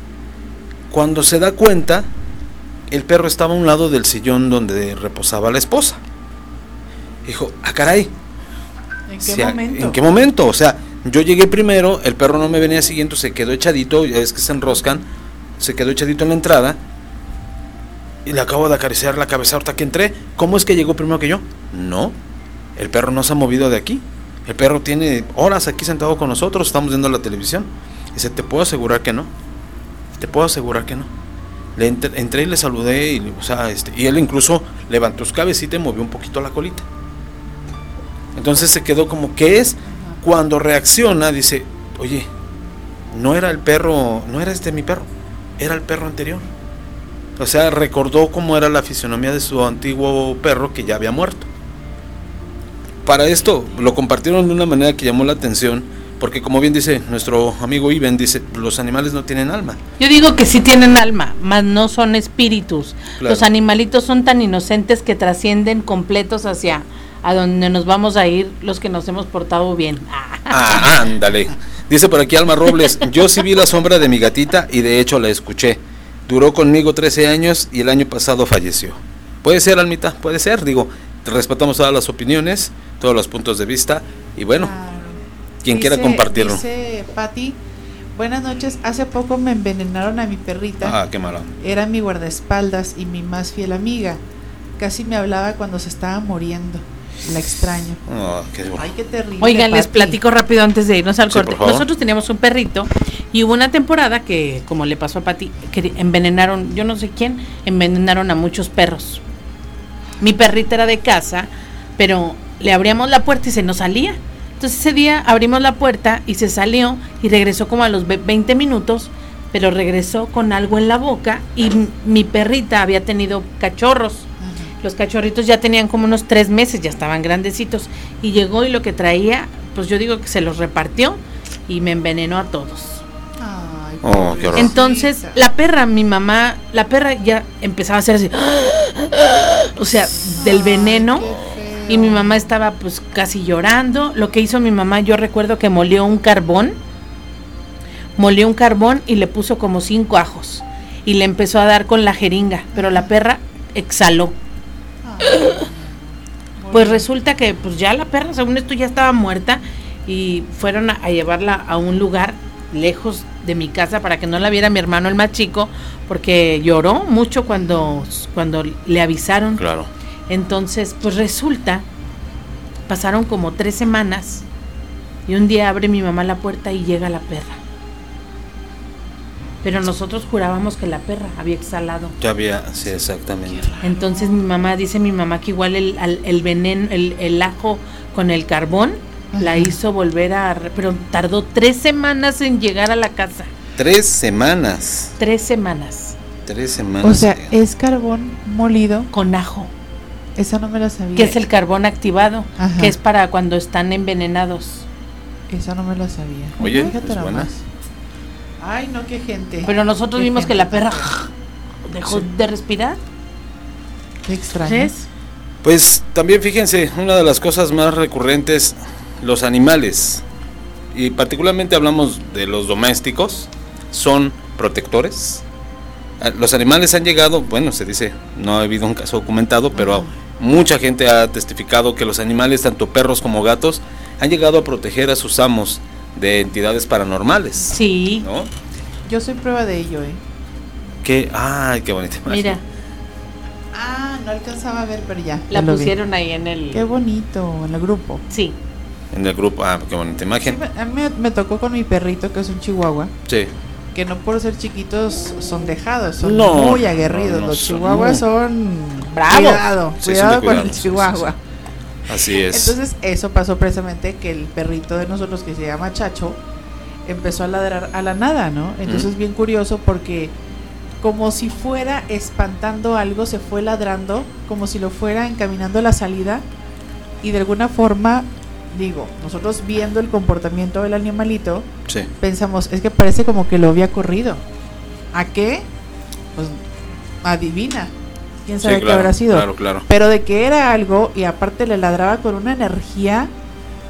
Cuando se da cuenta, el perro estaba a un lado del sillón donde reposaba la esposa. Dijo, ah, caray. ¿En qué momento? ¿En qué momento? O sea, yo llegué primero, el perro no me venía siguiendo, se quedó echadito, ya es que se enroscan, se quedó echadito en la entrada. Y le acabo de acariciar la cabeza ahorita que entré. ¿Cómo es que llegó primero que yo? No, el perro no se ha movido de aquí. El perro tiene horas aquí sentado con nosotros, estamos viendo la televisión. Dice, te puedo asegurar que no. Te puedo asegurar que no. Le entré, y le saludé y, o sea, este, y él incluso levantó su cabecita y movió un poquito la colita. Entonces se quedó como, ¿qué es? Cuando reacciona, dice, oye, no era el perro, no era este mi perro, era el perro anterior. O sea, recordó cómo era la fisionomía de su antiguo perro que ya había muerto para esto lo compartieron de una manera que llamó la atención, porque como bien dice nuestro amigo Iben, dice, los animales no tienen alma. Yo digo que sí tienen alma, mas no son espíritus. Los animalitos son tan inocentes que trascienden completos hacia a donde nos vamos a ir los que nos hemos portado bien. Ah, ándale. Dice por aquí Alma Robles, yo sí vi la sombra de mi gatita y de hecho la escuché. Duró conmigo 13 años y el año pasado falleció. Puede ser, Almita, puede ser, digo, respetamos todas las opiniones, todos los puntos de vista y bueno, quien quiera compartirlo. Dice Patti, buenas noches, hace poco me envenenaron a mi perrita. Ah, qué malo. Era mi guardaespaldas y mi más fiel amiga. Casi me hablaba cuando se estaba muriendo. La extraño. Oh, qué Ay, qué terrible. Oigan, les platico rápido antes de irnos al corte. Nosotros teníamos un perrito y hubo una temporada que, como le pasó a Pati, que envenenaron, yo no sé quién, envenenaron a muchos perros. Mi perrita era de casa, pero le abríamos la puerta y se nos salía. Entonces ese día abrimos la puerta y se salió y regresó como a los 20 minutos, pero regresó con algo en la boca y mi perrita había tenido cachorros. Los cachorritos ya tenían como unos tres meses, ya estaban grandecitos. Y llegó y lo que traía, pues yo digo que se los repartió y me envenenó a todos. Oh, Entonces, la perra, mi mamá, la perra ya empezaba a hacer así, o sea, del veneno. Y mi mamá estaba pues casi llorando. Lo que hizo mi mamá, yo recuerdo que molió un carbón, molió un carbón y le puso como cinco ajos. Y le empezó a dar con la jeringa, pero la perra exhaló. Pues resulta que pues ya la perra, según esto, ya estaba muerta y fueron a llevarla a un lugar lejos de mi casa para que no la viera mi hermano el más chico, porque lloró mucho cuando, cuando le avisaron. Claro. Entonces, pues resulta, pasaron como tres semanas y un día abre mi mamá la puerta y llega la perra. Pero nosotros jurábamos que la perra había exhalado. Ya había, sí, exactamente. Entonces mi mamá, dice mi mamá que igual el, el veneno, el, el ajo con el carbón, la hizo volver a... Pero tardó tres semanas en llegar a la casa. ¿Tres semanas? Tres semanas. Tres semanas. O sea, es carbón molido. Con ajo. Esa no me la sabía. Que es el carbón activado, que es para cuando están envenenados. Esa no me la sabía. Oye, Fíjate pues Ay, no, qué gente. Pero nosotros vimos que la perra dejó de respirar. Qué extraño. Pues también fíjense, una de las cosas más recurrentes los animales, y particularmente hablamos de los domésticos, son protectores. Ah, los animales han llegado, bueno, se dice, no ha habido un caso documentado, pero mucha gente ha testificado que los animales, tanto perros como gatos, han llegado a proteger a sus amos de entidades paranormales. Sí. ¿no? Yo soy prueba de ello, ¿eh? Que, ay, qué bonita Mira. Ah, no alcanzaba a ver, pero ya. La pusieron ahí en el. Qué bonito, en el grupo. Sí en el grupo. Ah, qué bonita imagen. a mí me, tocó con mi perrito, que es un chihuahua. Sí. Que no por ser chiquitos son dejados, son muy aguerridos. los chihuahuas son. Bravo. Cuidado, cuidado con el chihuahua. Así es. Entonces, eso pasó precisamente que el perrito de nosotros, que se llama Chacho, empezó a ladrar a la nada, ¿no? Entonces, es bien curioso porque como si fuera espantando algo, se fue ladrando, como si lo fuera encaminando a la salida y de alguna forma digo, nosotros viendo el comportamiento del animalito, pensamos, es que parece como que lo había corrido. ¿A qué? Pues adivina. ¿Quién sabe qué habrá sido? Claro, claro. Pero de que era algo y aparte le ladraba con una energía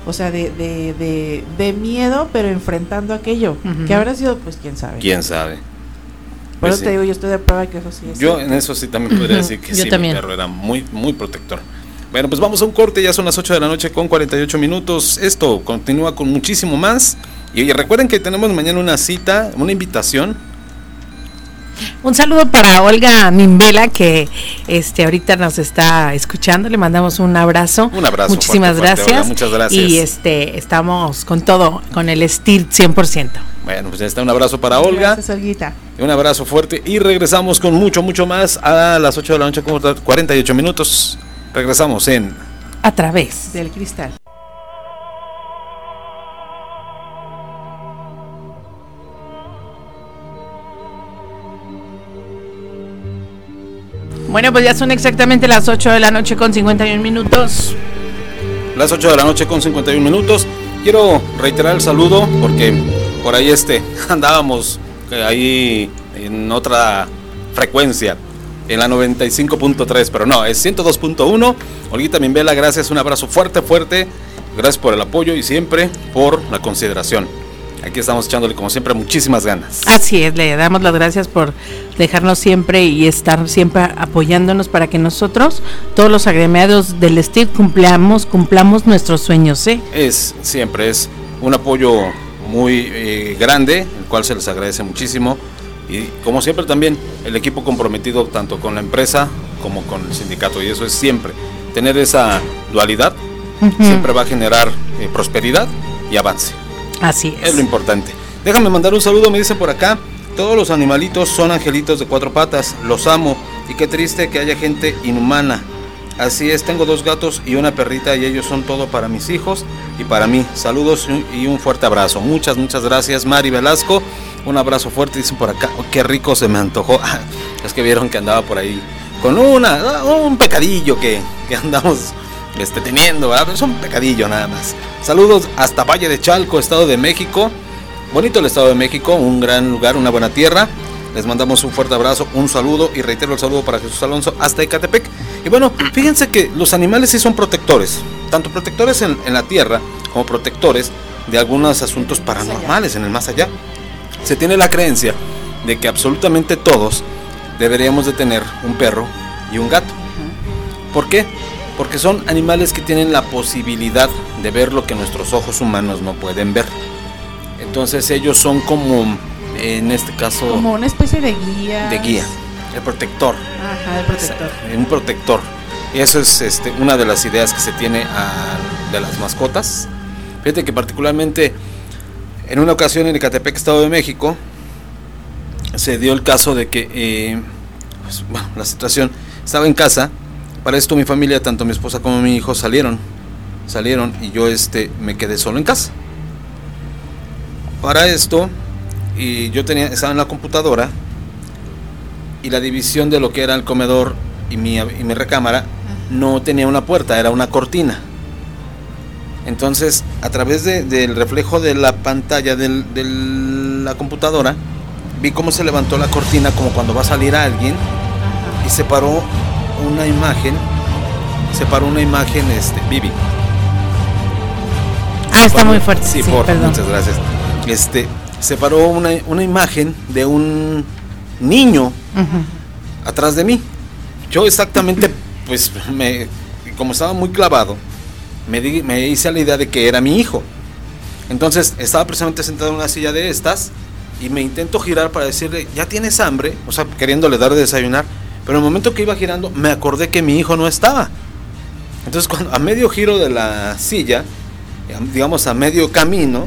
o sea, de, de, de, miedo, pero enfrentando aquello. Que habrá sido, pues quién sabe. Quién sabe. Por eso pues te digo, yo estoy de prueba que eso sí es. Yo en eso sí también podría decir que sí, mi perro era muy, muy protector. Bueno, pues vamos a un corte, ya son las 8 de la noche con 48 minutos. Esto continúa con muchísimo más. Y recuerden que tenemos mañana una cita, una invitación un saludo para Olga Mimbela que este ahorita nos está escuchando. Le mandamos un abrazo. Un abrazo. Muchísimas gracias. muchas gracias. Y este estamos con todo, con el STIR 100%. Bueno, pues ya está un abrazo para Olga. Gracias, Olguita. Un abrazo fuerte y regresamos con mucho, mucho más a las 8 de la noche con 48 minutos. Regresamos en A través del cristal. Bueno, pues ya son exactamente las 8 de la noche con 51 minutos. Las 8 de la noche con 51 minutos. Quiero reiterar el saludo porque por ahí este andábamos eh, ahí en otra frecuencia en la 95.3, pero no, es 102.1. Olguita Mimbela, gracias, un abrazo fuerte, fuerte. Gracias por el apoyo y siempre por la consideración aquí estamos echándole como siempre muchísimas ganas. Así es, le damos las gracias por dejarnos siempre y estar siempre apoyándonos para que nosotros, todos los agremiados del STIR, cumplamos, cumplamos nuestros sueños. ¿eh? Es, siempre es un apoyo muy eh, grande, el cual se les agradece muchísimo. Y como siempre también el equipo comprometido tanto con la empresa como con el sindicato. Y eso es siempre, tener esa dualidad siempre va a generar eh, prosperidad y avance. Así es. Es lo importante. Déjame mandar un saludo, me dice por acá. Todos los animalitos son angelitos de cuatro patas, los amo. Y qué triste que haya gente inhumana. Así es, tengo dos gatos y una perrita y ellos son todo para mis hijos y para mí. Saludos y un fuerte abrazo. Muchas, muchas gracias, Mari Velasco. Un abrazo fuerte, dicen por acá. Qué rico se me antojó. es que vieron que andaba por ahí con una, un pecadillo que, que andamos esté teniendo. Es un pecadillo nada más. Saludos hasta Valle de Chalco, Estado de México. Bonito el Estado de México, un gran lugar, una buena tierra. Les mandamos un fuerte abrazo, un saludo y reitero el saludo para Jesús Alonso hasta Ecatepec. Y bueno, fíjense que los animales sí son protectores, tanto protectores en la tierra como protectores de algunos asuntos paranormales en el más allá. Se tiene la creencia de que absolutamente todos deberíamos de tener un perro y un gato. ¿Por qué? porque son animales que tienen la posibilidad de ver lo que nuestros ojos humanos no pueden ver. Entonces ellos son como, en este caso... Como una especie de guía. De guía, el protector. Ajá, el protector. Un protector. Y eso es este, una de las ideas que se tiene de las mascotas. Fíjate que particularmente en una ocasión en Ecatepec, Estado de México, se dio el caso de que, eh, pues, bueno, la situación, estaba en casa para esto mi familia, tanto mi esposa como mi hijo salieron. Salieron y yo este me quedé solo en casa. Para esto y yo tenía estaba en la computadora y la división de lo que era el comedor y mi, y mi recámara no tenía una puerta, era una cortina. Entonces, a través del reflejo de la pantalla de la computadora, vi cómo se levantó la cortina como cuando va a salir alguien y se paró una imagen, se paró una imagen, este, Vivi. Ah, está muy fuerte. Sí, por, muchas gracias. Este, se paró una, una imagen de un niño atrás de mí. Yo exactamente, pues, me, como estaba muy clavado, me, di, me hice la idea de que era mi hijo. Entonces estaba precisamente sentado en una silla de estas y me intento girar para decirle, ¿ya tienes hambre? O sea, queriéndole dar de desayunar. Pero en el momento que iba girando, me acordé que mi hijo no estaba. Entonces, cuando, a medio giro de la silla, digamos a medio camino.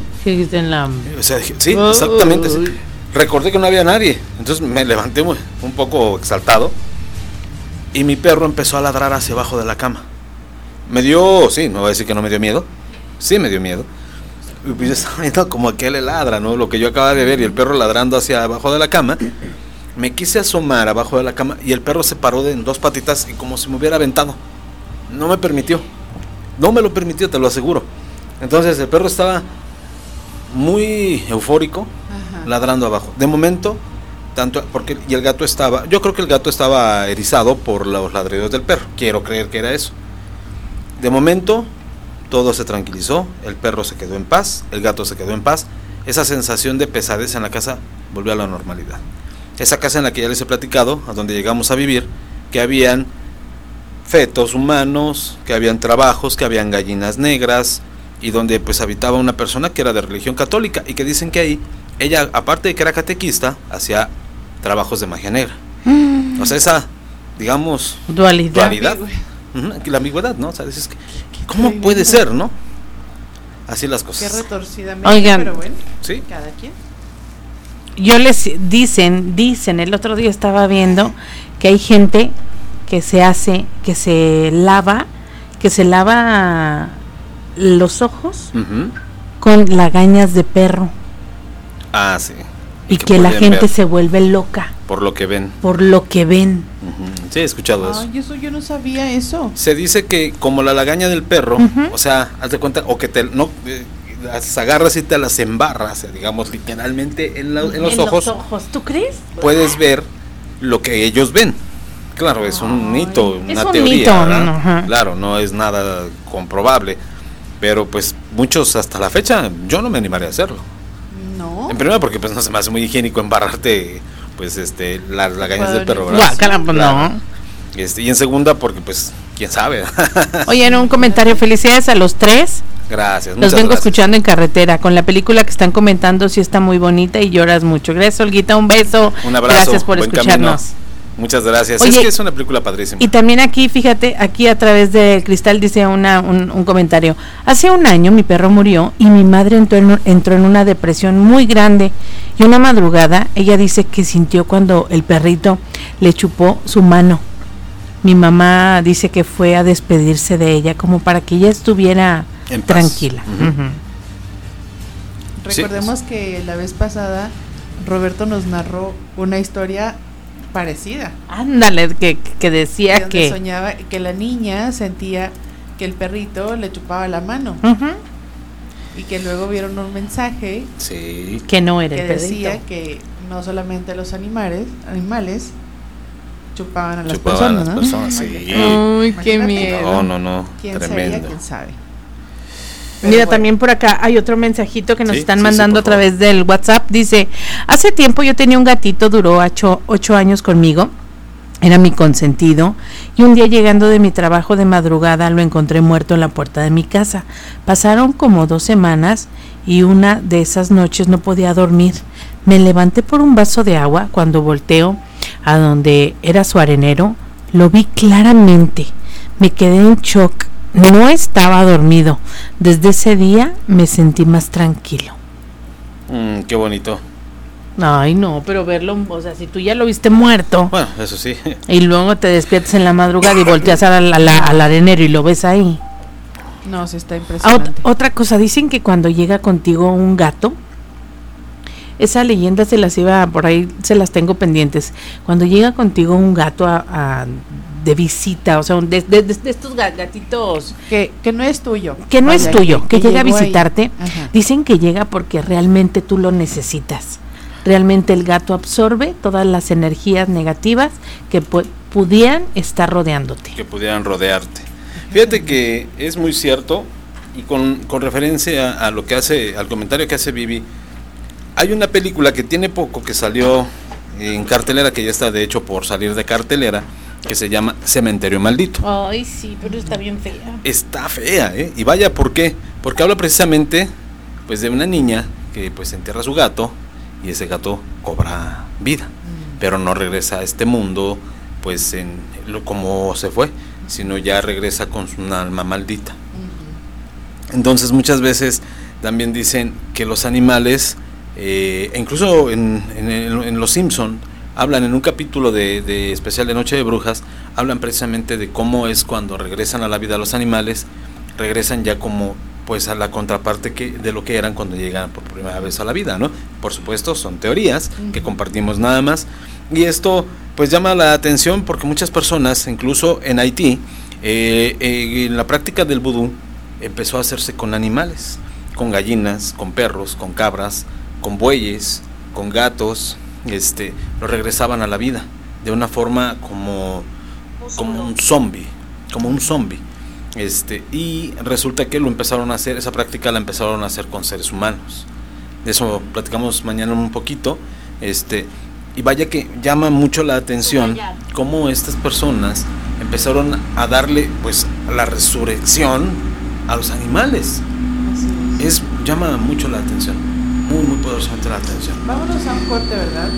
Sí, exactamente. Recordé que no había nadie. Entonces me levanté un poco exaltado. Y mi perro empezó a ladrar hacia abajo de la cama. Me dio, sí, no voy a decir que no me dio miedo. Sí, me dio miedo. Y pues yo estaba viendo como que le ladra, ¿no? Lo que yo acababa de ver y el perro ladrando hacia abajo de la cama me quise asomar abajo de la cama y el perro se paró de en dos patitas y como si me hubiera aventado. No me permitió. No me lo permitió, te lo aseguro. Entonces el perro estaba muy eufórico, ladrando abajo. De momento, tanto porque y el gato estaba, yo creo que el gato estaba erizado por los ladridos del perro. Quiero creer que era eso. De momento todo se tranquilizó, el perro se quedó en paz, el gato se quedó en paz, esa sensación de pesadez en la casa volvió a la normalidad. Esa casa en la que ya les he platicado, a donde llegamos a vivir, que habían fetos humanos, que habían trabajos, que habían gallinas negras, y donde pues habitaba una persona que era de religión católica y que dicen que ahí ella, aparte de que era catequista, hacía trabajos de magia negra. O sea, esa, digamos, dualidad. La ambigüedad, ¿no? O sea, dices, ¿cómo puede ser, no? Así las cosas. Qué retorcidamente, Oigan, pero bueno, ¿sí? cada quien. Yo les dicen, dicen, el otro día estaba viendo que hay gente que se hace, que se lava, que se lava los ojos con lagañas de perro Ah, sí. Y, que, la pueden gente ver se vuelve loca Por lo que ven. por lo que ven. Ujú. Sí, he escuchado eso. Ay, eso yo no sabía eso. Se dice que como la lagaña del perro, Ujú. o sea, haz de cuenta, o que te no eh, las agarras y te las embarras, digamos literalmente en, la- en los ojos, ¿tú crees? puedes ver lo que ellos ven. Claro, es un mito, una Es un teoría, mito, no, claro, no es nada comprobable, pero pues muchos hasta la fecha yo no me animaría a hacerlo. En primera porque pues no se me hace muy higiénico embarrarte pues este las lagañas del perro, pues, no. Este, y en segunda porque pues quién sabe. Oye, en un comentario, felicidades a los tres. gracias. Los vengo gracias. escuchando en carretera. Con la película que están comentando, sí está muy bonita y lloras mucho. Gracias, Olguita. Un beso. Un abrazo. Gracias por escucharnos. camino. Muchas gracias. Oye, es que es una película padrísima. Y también aquí, fíjate, aquí a través del cristal dice una, un, un comentario. Hace un año mi perro murió y mi madre entró en, entró en una depresión muy grande. Y una madrugada ella dice que sintió cuando el perrito le chupó su mano. Mi mamá dice que fue a despedirse de ella como para que ella estuviera En tranquila. Recordemos que la vez pasada Roberto nos narró una historia parecida. Ándale, que, que decía donde que... soñaba que la niña sentía que el perrito le chupaba la mano y que luego vieron un mensaje Sí. que no era que el perrito. decía que no solamente los animales, animales chupaban a las Chupaban a personas, las ¿no? personas, sí. Ay, qué miedo. No, no, no. ¿Quién Tremendo. sería? ¿Quién sabe? Pero Mira, bueno. también por acá hay otro mensajito que nos Sí, están sí, mandando a través del WhatsApp. Dice, hace tiempo yo tenía un gatito, duró ocho, ocho años conmigo, era mi consentido, y un día llegando de mi trabajo de madrugada lo encontré muerto en la puerta de mi casa. Pasaron como dos semanas y una de esas noches no podía dormir. Me levanté por un vaso de agua cuando volteo a donde era su arenero, lo vi claramente. Me quedé en shock. No estaba dormido. Desde ese día me sentí más tranquilo. Mm, qué bonito. Ay, no, pero verlo, o sea, si tú ya lo viste muerto Bueno, eso sí. y luego te despiertas en la madrugada y volteas al, al- al arenero y lo ves ahí. No, sí está ot- impresionante. otra cosa, dicen que cuando llega contigo un gato, esa leyenda se las iba, por ahí se las tengo pendientes. Cuando llega contigo un gato a- a- de visita, o sea, un de, de- de- de estos ga- gatitos que, que no es tuyo. que no es tuyo, que, llega a visitarte, dicen que llega porque realmente tú lo necesitas. Realmente el gato absorbe todas las energías negativas que pu- pudieran estar rodeándote. que pudieran rodearte. Fíjate que es muy cierto y con, con referencia a, a lo que hace, al comentario que hace Vivi, hay una película que tiene poco que salió en cartelera, que ya está de hecho por salir de cartelera, que se llama Cementerio Maldito. Ay, sí, pero está bien fea. Está fea, ¿eh? Y vaya, ¿por qué? Porque habla precisamente pues de una niña que pues entierra a su gato y ese gato cobra vida, pero no regresa a este mundo pues en lo como se fue, sino ya regresa con su alma maldita. Entonces muchas veces también dicen que los animales, eh, incluso en, en- en Los Simpson hablan en un capítulo de, de especial de Noche de Brujas, hablan precisamente de cómo es cuando regresan a la vida los animales, regresan ya como pues a la contraparte que, de lo que eran cuando llegan por primera vez a la vida, ¿no? Por supuesto, son teorías que compartimos nada más. Y esto pues llama la atención porque muchas personas, incluso en Haití, eh, eh, en la práctica del vudú, empezó a hacerse con animales, con gallinas, con perros, con cabras, con bueyes, con gatos, este, lo regresaban a la vida de una forma como, como un zombie, como un zombie. Este, y resulta que lo empezaron a hacer, esa práctica la empezaron a hacer con seres humanos. De eso platicamos mañana un poquito. Este, y vaya que llama mucho la atención cómo estas personas empezaron a darle pues la resurrección a los animales. Es llama mucho la atención, muy muy poderosamente la atención. Vámonos a un corte, ¿verdad?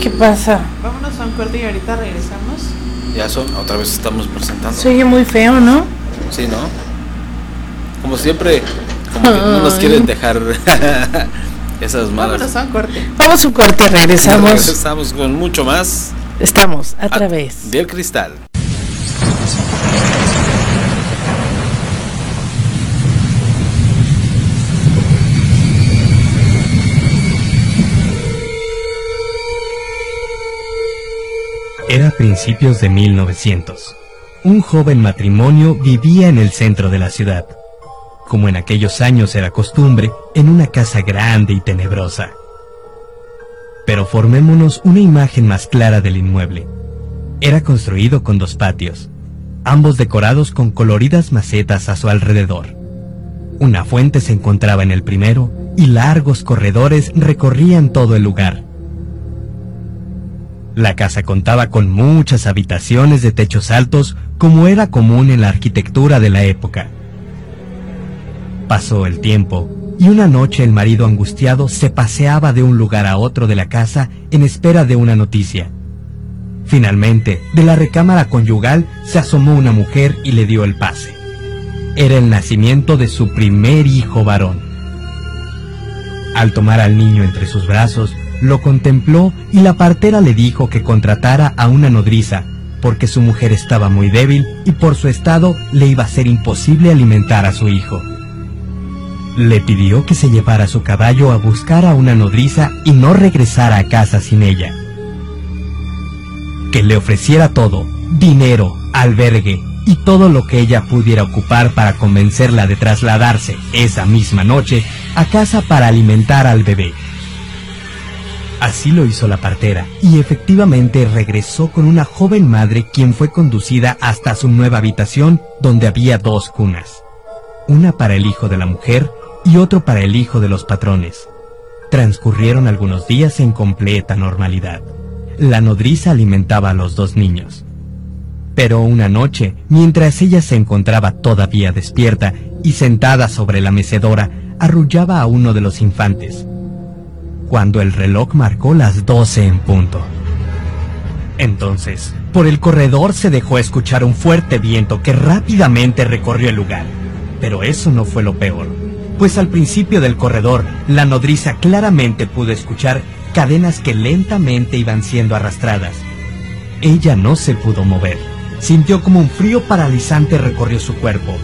¿Qué pasa? Vámonos a un corte y ahorita regresamos. Ya son, otra vez estamos presentando. Se oye muy feo, ¿no? Sí, ¿no? Como siempre, como que no nos quieren dejar esas malas. Vámonos a un corte. Vamos a un corte, regresamos. Regresamos con mucho más. Estamos a través del cristal. Era principios de 1900. Un joven matrimonio vivía en el centro de la ciudad, como en aquellos años era costumbre, en una casa grande y tenebrosa. Pero formémonos una imagen más clara del inmueble. Era construido con dos patios, ambos decorados con coloridas macetas a su alrededor. Una fuente se encontraba en el primero y largos corredores recorrían todo el lugar. La casa contaba con muchas habitaciones de techos altos como era común en la arquitectura de la época. Pasó el tiempo y una noche el marido angustiado se paseaba de un lugar a otro de la casa en espera de una noticia. Finalmente, de la recámara conyugal se asomó una mujer y le dio el pase. Era el nacimiento de su primer hijo varón. Al tomar al niño entre sus brazos, lo contempló y la partera le dijo que contratara a una nodriza, porque su mujer estaba muy débil y por su estado le iba a ser imposible alimentar a su hijo. Le pidió que se llevara su caballo a buscar a una nodriza y no regresara a casa sin ella. Que le ofreciera todo, dinero, albergue y todo lo que ella pudiera ocupar para convencerla de trasladarse esa misma noche a casa para alimentar al bebé. Así lo hizo la partera, y efectivamente regresó con una joven madre quien fue conducida hasta su nueva habitación donde había dos cunas, una para el hijo de la mujer y otro para el hijo de los patrones. Transcurrieron algunos días en completa normalidad. La nodriza alimentaba a los dos niños. Pero una noche, mientras ella se encontraba todavía despierta y sentada sobre la mecedora, arrullaba a uno de los infantes, cuando el reloj marcó las doce en punto. Entonces, por el corredor se dejó escuchar un fuerte viento que rápidamente recorrió el lugar. Pero eso no fue lo peor, pues al principio del corredor, la nodriza claramente pudo escuchar cadenas que lentamente iban siendo arrastradas. Ella no se pudo mover. Sintió como un frío paralizante recorrió su cuerpo.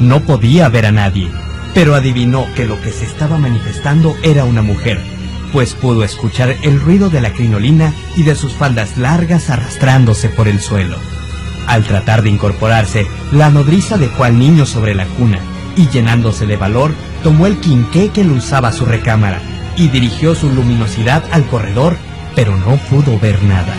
No podía ver a nadie, pero adivinó que lo que se estaba manifestando era una mujer pues pudo escuchar el ruido de la crinolina y de sus faldas largas arrastrándose por el suelo. Al tratar de incorporarse, la nodriza dejó al niño sobre la cuna y llenándose de valor, tomó el quinqué que usaba su recámara y dirigió su luminosidad al corredor, pero no pudo ver nada.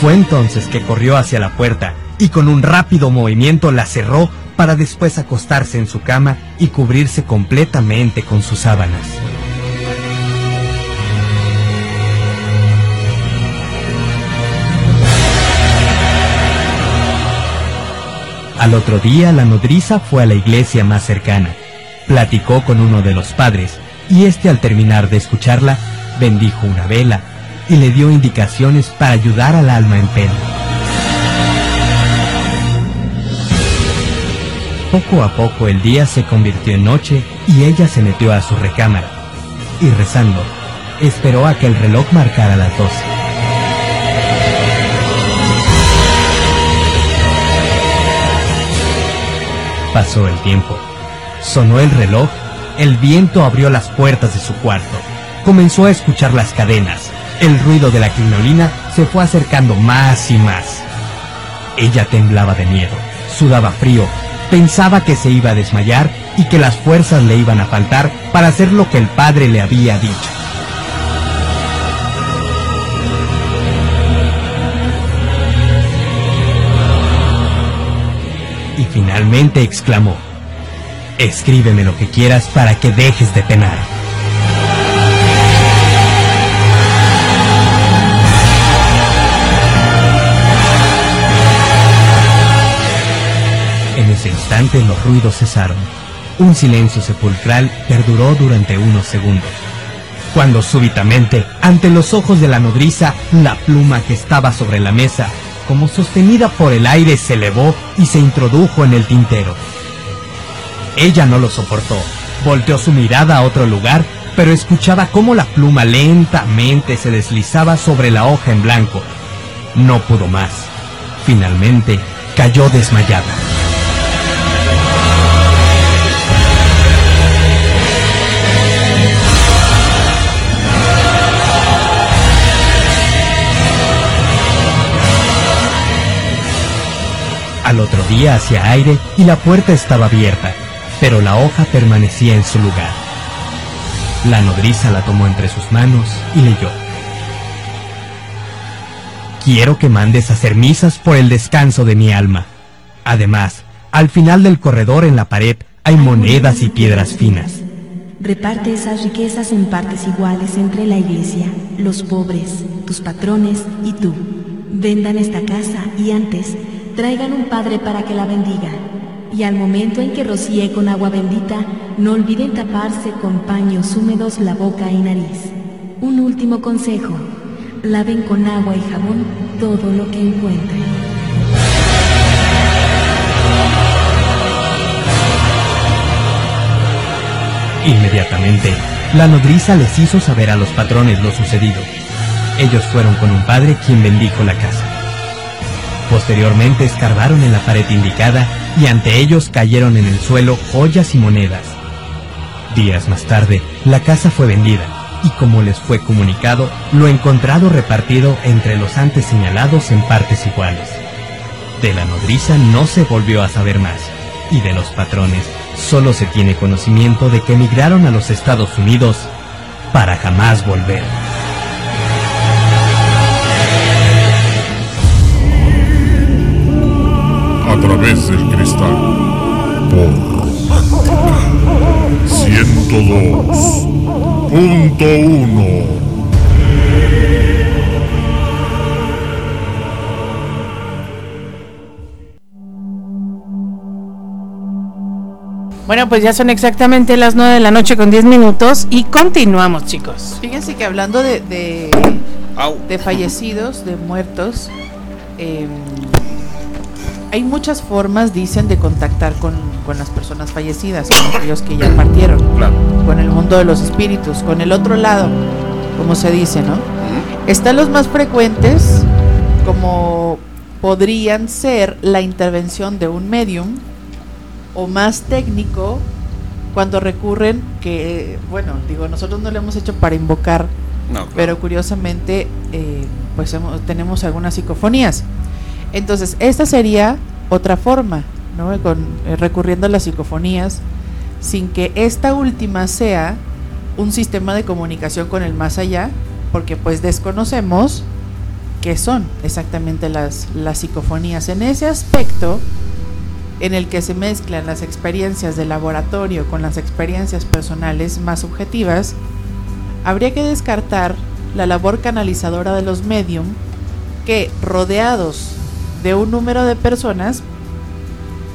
Fue entonces que corrió hacia la puerta y con un rápido movimiento la cerró para después acostarse en su cama y cubrirse completamente con sus sábanas. Al otro día la nodriza fue a la iglesia más cercana, platicó con uno de los padres y este al terminar de escucharla bendijo una vela y le dio indicaciones para ayudar al alma en pena. Poco a poco el día se convirtió en noche y ella se metió a su recámara y rezando, esperó a que el reloj marcara las doce. Pasó el tiempo. Sonó el reloj, el viento abrió las puertas de su cuarto. Comenzó a escuchar las cadenas. El ruido de la crinolina se fue acercando más y más. Ella temblaba de miedo, sudaba frío pensaba que se iba a desmayar y que las fuerzas le iban a faltar para hacer lo que el padre le había dicho. Y finalmente exclamó, escríbeme lo que quieras para que dejes de penar. Los ruidos cesaron. Un silencio sepulcral perduró durante unos segundos. Cuando súbitamente, ante los ojos de la nodriza, la pluma que estaba sobre la mesa, como sostenida por el aire, se elevó y se introdujo en el tintero. Ella no lo soportó. Volteó su mirada a otro lugar, pero escuchaba cómo la pluma lentamente se deslizaba sobre la hoja en blanco. No pudo más. Finalmente, cayó desmayada. Otro día hacía aire y la puerta estaba abierta pero la hoja permanecía en su lugar. La nodriza la tomó entre sus manos y leyó. Quiero que mandes hacer misas por el descanso de mi alma. Además, al final del corredor en la pared hay monedas y piedras finas. Reparte esas riquezas en partes iguales entre la iglesia, los pobres, tus patrones y tú. Vendan esta casa y antes traigan un padre para que la bendiga y al momento en que rocíe con agua bendita, no olviden taparse con paños húmedos la boca y nariz. Un último consejo, laven con agua y jabón todo lo que encuentren. Inmediatamente, la nodriza les hizo saber a los patrones lo sucedido. Ellos fueron con un padre quien bendijo la casa. Posteriormente escarbaron en la pared indicada y ante ellos cayeron en el suelo joyas y monedas. Días más tarde, la casa fue vendida y como les fue comunicado, lo encontrado repartido entre los antes señalados en partes iguales. De la nodriza no se volvió a saber más y de los patrones solo se tiene conocimiento de que emigraron a los Estados Unidos para jamás volver. Través del cristal. Por 102.1 Bueno, pues ya son exactamente las 9 de la noche con 10 minutos y continuamos, chicos. Fíjense que hablando de, de, de fallecidos, de muertos, eh, hay muchas formas, dicen, de contactar con, las personas fallecidas, con aquellos que ya partieron, con el mundo de los espíritus, con el otro lado, como se dice, ¿no? Están los más frecuentes, como podrían ser la intervención de un medium, o más técnico, cuando recurren, que, bueno, digo, nosotros no lo hemos hecho para invocar, pero curiosamente, eh, pues tenemos algunas psicofonías. Entonces, esta sería otra forma, ¿no? Eh, recurriendo a las psicofonías, sin que esta última sea un sistema de comunicación con el más allá, porque pues desconocemos qué son exactamente las, las psicofonías. En ese aspecto, en el que se mezclan las experiencias de laboratorio con las experiencias personales más subjetivas, habría que descartar la labor canalizadora de los medium que, rodeados de un número de personas,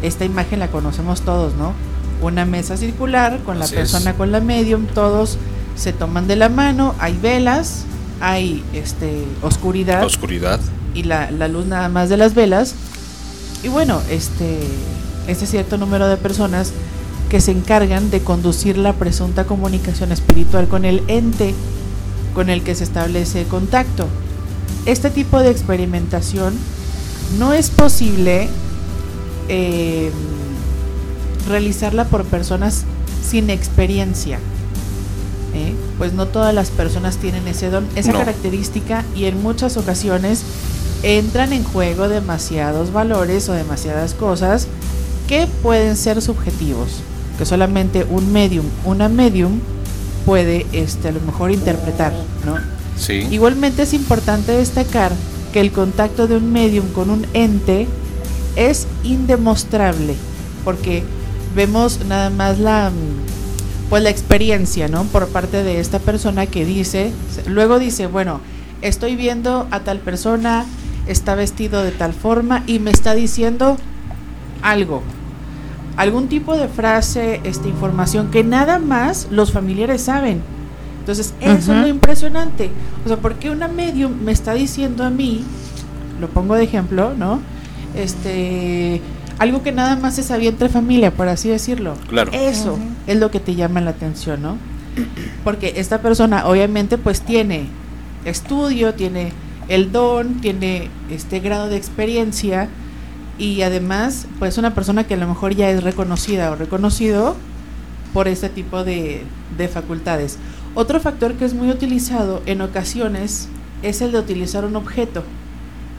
esta imagen la conocemos todos, ¿no? Una mesa circular con la persona con la medium, todos se toman de la mano, hay velas, hay este oscuridad. Oscuridad. Y la, la luz nada más de las velas. Y bueno, este, este cierto número de personas que se encargan de conducir la presunta comunicación espiritual con el ente con el que se establece contacto. Este tipo de experimentación no es posible eh, realizarla por personas sin experiencia. ¿eh? Pues no todas las personas tienen ese don, esa característica y en muchas ocasiones entran en juego demasiados valores o demasiadas cosas que pueden ser subjetivos, que solamente un medium, una medium puede este, a lo mejor interpretar, ¿no? Igualmente es importante destacar que el contacto de un medium con un ente es indemostrable, porque vemos nada más la pues la experiencia, ¿no? Por parte de esta persona que dice, luego dice, bueno, estoy viendo a tal persona, está vestido de tal forma y me está diciendo algo, algún tipo de frase, esta información que nada más los familiares saben. Entonces, eso es lo impresionante. O sea, porque una medium me está diciendo a mí, lo pongo de ejemplo, ¿no? Este, algo que nada más se sabía entre familia, por así decirlo. Claro. Eso es lo que te llama la atención, ¿no? Porque esta persona obviamente pues tiene estudio, tiene el don, tiene este grado de experiencia y además pues una persona que a lo mejor ya es reconocida o reconocido por este tipo de, de facultades. Otro factor que es muy utilizado en ocasiones es el de utilizar un objeto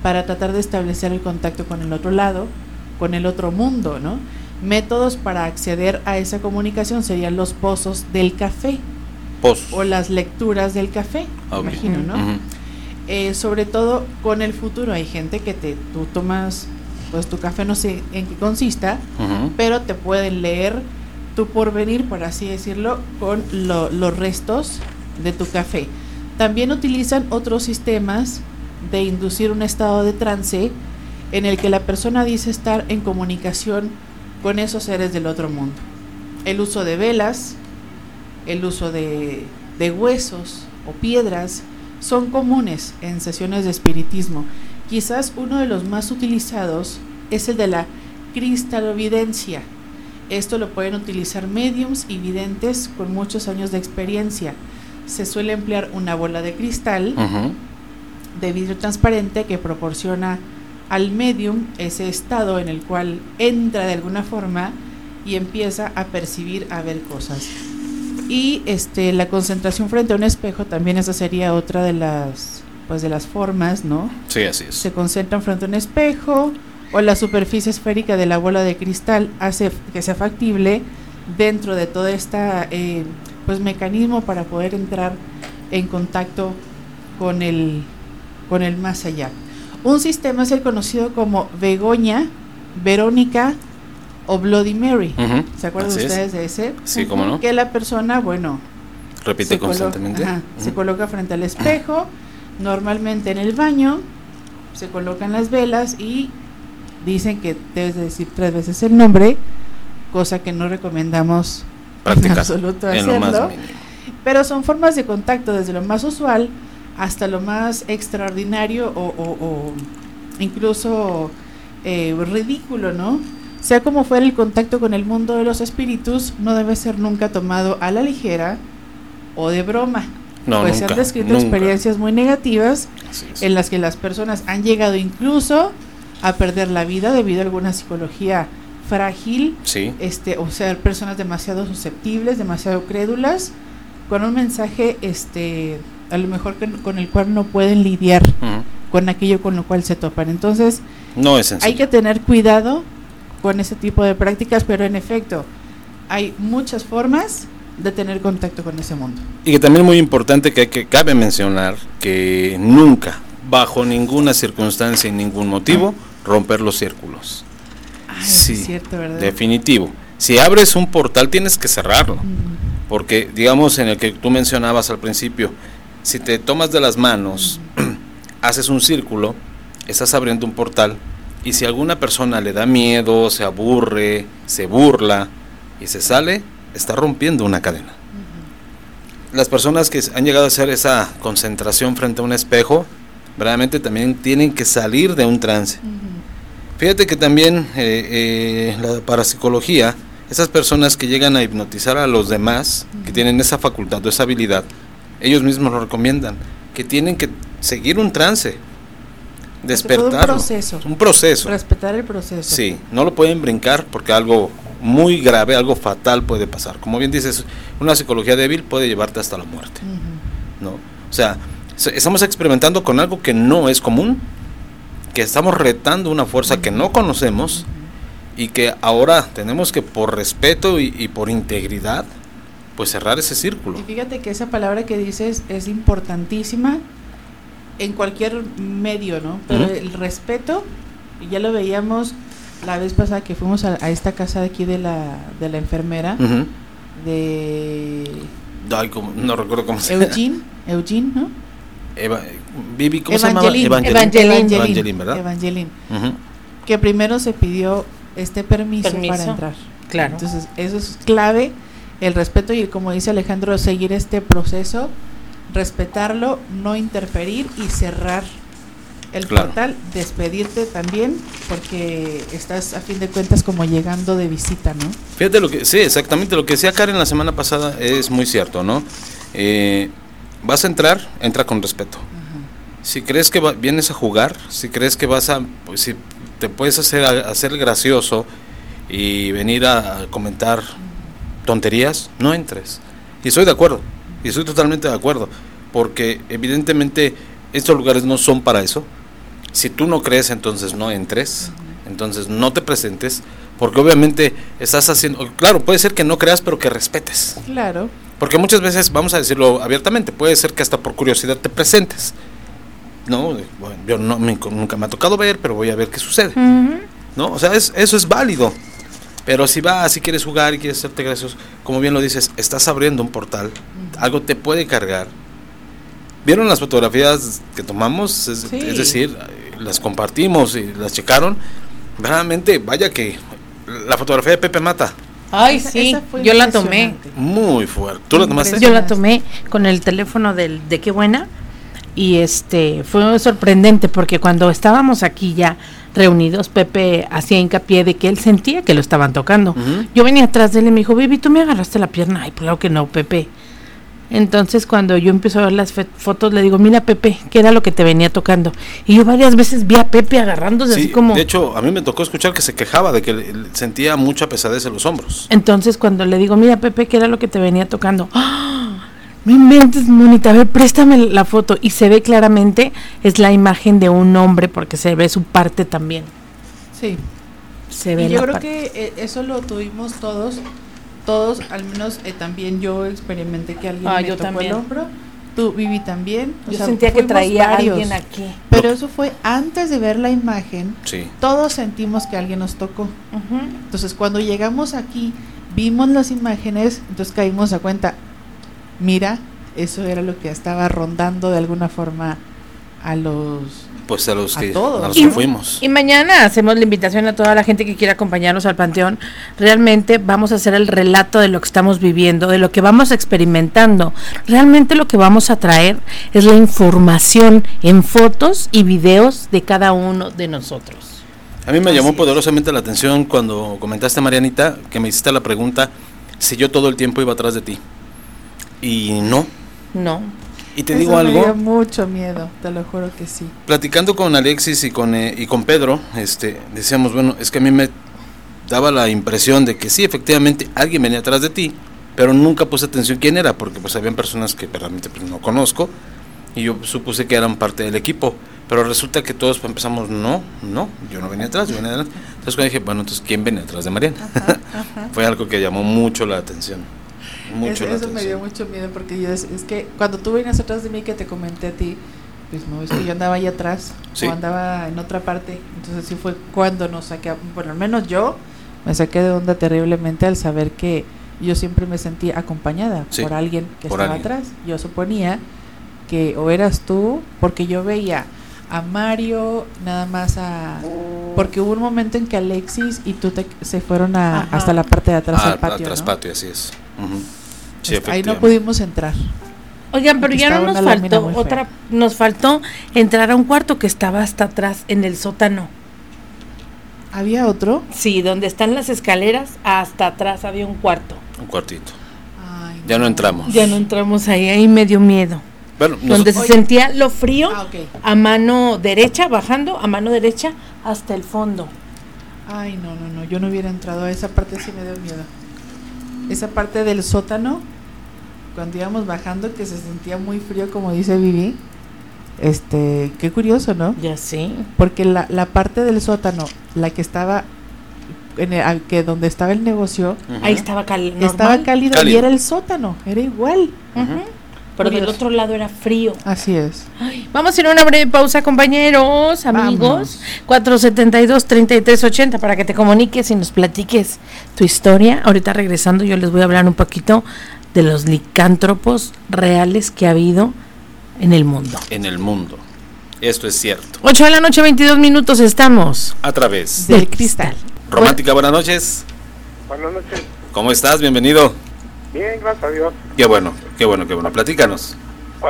para tratar de establecer el contacto con el otro lado con el otro mundo, ¿no? Métodos para acceder a esa comunicación serían los pozos del café. Pozos. O las lecturas del café, Ah, imagino, ¿no? Eh, sobre todo con el futuro. Hay gente que te, tú tomas, pues tu café no sé en qué consista, pero te pueden leer tu porvenir, por así decirlo, con lo- los restos de tu café. También utilizan otros sistemas de inducir un estado de trance en el que la persona dice estar en comunicación con esos seres del otro mundo. El uso de velas, el uso de, de huesos o piedras son comunes en sesiones de espiritismo. Quizás uno de los más utilizados es el de la cristalovidencia. Esto lo pueden utilizar mediums y videntes con muchos años de experiencia. Se suele emplear una bola de cristal de vidrio transparente que proporciona al medium ese estado en el cual entra de alguna forma y empieza a percibir, a ver cosas. Y este la concentración frente a un espejo también esa sería otra de las pues de las formas, ¿no? Sí, así es. Se concentran frente a un espejo o la superficie esférica de la bola de cristal hace que sea factible dentro de todo este pues mecanismo para poder entrar en contacto con el con el más allá. Un sistema es el conocido como Begoña, Verónica o Bloody Mary. Ujú, ¿Se acuerdan así es. ustedes de ese? Sí, cómo no. Que la persona, bueno, Repite se colo- constantemente. ajá, se Ujú. coloca frente al espejo, normalmente en el baño, se colocan las velas y dicen que debes de decir tres veces el nombre, cosa que no recomendamos en Practicar absoluto en lo más hacerlo. Pero son formas de contacto desde lo más usual hasta lo más extraordinario o, o- o incluso eh, ridículo, ¿no? Sea como fuera el contacto con el mundo de los espíritus, no debe ser nunca tomado a la ligera o de broma. No, pues se nunca, han descrito nunca. experiencias muy negativas en las que las personas han llegado incluso a perder la vida debido a alguna psicología frágil Sí, este o ser personas demasiado susceptibles, demasiado crédulas, con un mensaje este a lo mejor que- con el cual no pueden lidiar con aquello con lo cual se topan. Entonces, no es sencillo. hay que tener cuidado con ese tipo de prácticas, pero en efecto, hay muchas formas de tener contacto con ese mundo. Y que también es muy importante que, que cabe mencionar que nunca, bajo ninguna circunstancia y ningún motivo, romper los círculos. Ay, Sí, es cierto, ¿verdad? Definitivo. Si abres un portal tienes que cerrarlo. Porque, digamos, en el que tú mencionabas al principio, si te tomas de las manos, haces un círculo, estás abriendo un portal, y si alguna persona le da miedo, se aburre, se burla y se sale, está rompiendo una cadena. Las personas que han llegado a hacer esa concentración frente a un espejo, verdaderamente también tienen que salir de un trance. Fíjate que también eh, eh, la parapsicología, esas personas que llegan a hipnotizar a los demás, que tienen esa facultad o esa habilidad, ellos mismos lo recomiendan, que tienen que seguir un trance, despertar. un proceso. Un proceso. Respetar el proceso. Sí, no lo pueden brincar porque algo muy grave, algo fatal puede pasar. Como bien dices, una psicología débil puede llevarte hasta la muerte. ¿no? O sea, se- estamos experimentando con algo que no es común, que estamos retando una fuerza que no conocemos y que ahora tenemos que por respeto y, y por integridad, pues cerrar ese círculo. Y fíjate que esa palabra que dices es importantísima en cualquier medio, ¿no? Pero el respeto, y ya lo veíamos la vez pasada que fuimos a, a esta casa de aquí de la, de la enfermera, de Ay, como- no recuerdo cómo se llama. Eugene, Eugene, ¿no? Eva, Vivi, ¿cómo se llamaba? Evangeline, Evangeline. ¿verdad? Evangeline. Que primero se pidió este permiso, Permiso. para entrar. Claro. Entonces, eso es clave, el respeto y como dice Alejandro, seguir este proceso, respetarlo, no interferir y cerrar el Claro. portal, despedirte también, porque estás a fin de cuentas como llegando de visita, ¿no? Fíjate lo que, sí, exactamente lo que decía Karen la semana pasada es muy cierto, ¿no? Eh, vas a entrar, entra con respeto. Si crees que va- vienes a jugar, si crees que vas a, pues, si te puedes hacer, hacer gracioso y venir a, a comentar tonterías, no entres. Y estoy de acuerdo, y estoy totalmente de acuerdo, porque evidentemente estos lugares no son para eso. Si tú no crees, entonces no entres, entonces no te presentes, porque obviamente estás haciendo, claro, puede ser que no creas, pero que respetes. Claro. Porque muchas veces, vamos a decirlo abiertamente, puede ser que hasta por curiosidad te presentes. No, bueno, yo no, me- nunca me ha tocado ver, pero voy a ver qué sucede. Ujú. ¿No? O sea, es- eso es válido. Pero si vas, si quieres jugar y quieres hacerte gracioso, como bien lo dices, estás abriendo un portal, algo te puede cargar. ¿Vieron las fotografías que tomamos? Es, Sí. es decir, las compartimos y las checaron. Realmente, vaya que la fotografía de Pepe Mata, Ay, Esa- sí, esa yo la tomé. muy fuerte. ¿Tú la tomaste? Yo la tomé con el teléfono del de qué buena y este fue sorprendente porque cuando estábamos aquí ya reunidos Pepe hacía hincapié de que él sentía que lo estaban tocando. Yo venía atrás de él y me dijo, "Baby, tú me agarraste la pierna." Ay, claro que no, Pepe. Entonces cuando yo empiezo a ver las fotos le digo, "Mira, Pepe, ¿qué era lo que te venía tocando?" Y yo varias veces vi a Pepe agarrándose Sí, así como de hecho, a mí me tocó escuchar que se quejaba de que le- le sentía mucha pesadez en los hombros. Entonces cuando le digo, mira Pepe, ¿qué era lo que te venía tocando? ¡Ah! No inventes, Monita, a ver, préstame la foto. Y se ve claramente, es la imagen de un hombre porque se ve su parte también. Sí. Se ve Y yo la creo parte. que eh, eso lo tuvimos todos, todos, al menos eh, también yo experimenté que alguien Ah, me yo tocó también. el hombro, tú Vivi también. o Yo sea, sentía que traía a alguien aquí. Pero eso fue antes de ver la imagen, Sí. todos sentimos que alguien nos tocó. Entonces cuando llegamos aquí, vimos las imágenes, entonces caímos a cuenta, mira, eso era lo que estaba rondando de alguna forma a los... Pues a los A que, todos. a los Y- que fuimos. Y mañana hacemos la invitación a toda la gente que quiera acompañarnos al Panteón. Realmente vamos a hacer el relato de lo que estamos viviendo, de lo que vamos experimentando. Realmente lo que vamos a traer es la información en fotos y videos de cada uno de nosotros. A mí me Así llamó es. poderosamente la atención cuando comentaste, Marianita, que me hiciste la pregunta si yo todo el tiempo iba atrás de ti. Y no. No. Y te Eso digo me dio algo, mucho miedo, te lo juro que sí. platicando con Alexis y con, eh, y con Pedro, este, decíamos, bueno, es que a mí me daba la impresión de que sí, efectivamente, alguien venía atrás de ti, pero nunca puse atención quién era, porque pues habían personas que realmente pues, no conozco, y yo supuse que eran parte del equipo, pero resulta que todos empezamos, no, no, yo no venía atrás, yo venía adelante. Entonces cuando dije, bueno, entonces, ¿quién venía atrás de Mariana? Fue algo que llamó mucho la atención. Mucho Eso, la eso me dio mucho miedo porque yo es, es que cuando tú venías atrás de mí que te comenté a ti, pues no, es que yo andaba ahí atrás Sí. o andaba en otra parte. Entonces sí fue cuando nos saqué, bueno, al menos yo me saqué de onda terriblemente al saber que yo siempre me sentí acompañada Sí, por alguien que por estaba alguien. atrás. Yo suponía que o eras tú, porque yo veía a Mario, nada más a... Porque hubo un momento en que Alexis y tú te, se fueron a, Ajá. hasta la parte de atrás Ah, del patio. atrás ¿no? patio, así es. Sí, Este, Ahí no pudimos entrar. Oigan, pero ya no nos faltó fea. otra, nos faltó entrar a un cuarto que estaba hasta atrás en el sótano. ¿Había otro? Sí, donde están las escaleras, hasta atrás había un cuarto. Un cuartito. Ay, Ya no entramos. Ya no entramos ahí, ahí me dio miedo. Bueno, donde se Oye. sentía lo frío Ah, a mano derecha, bajando a mano derecha hasta el fondo. Ay, no, no, no. Yo no hubiera entrado a esa parte, sí me dio miedo. Esa parte del sótano, cuando íbamos bajando, que se sentía muy frío, como dice Vivi. Este, qué curioso, ¿no? Ya sí. Porque la, la parte del sótano, la que estaba, en el- que donde estaba el negocio. Ahí estaba cal estaba cálido, y Cálido. era el sótano, era igual. Ujú. Pero del otro lado era frío. Así es. vamos a ir a una breve pausa, compañeros, amigos. 472-3380 para que te comuniques y nos platiques tu historia. Ahorita regresando yo les voy a hablar un poquito de los licántropos reales que ha habido en el mundo. En el mundo. Esto es cierto. 8 de la noche, 22 minutos estamos. A través del cristal. Romántica, buenas noches. Buenas noches. ¿Cómo estás? Bienvenido. Bien, gracias a Dios. Qué bueno, qué bueno, qué bueno. Platícanos.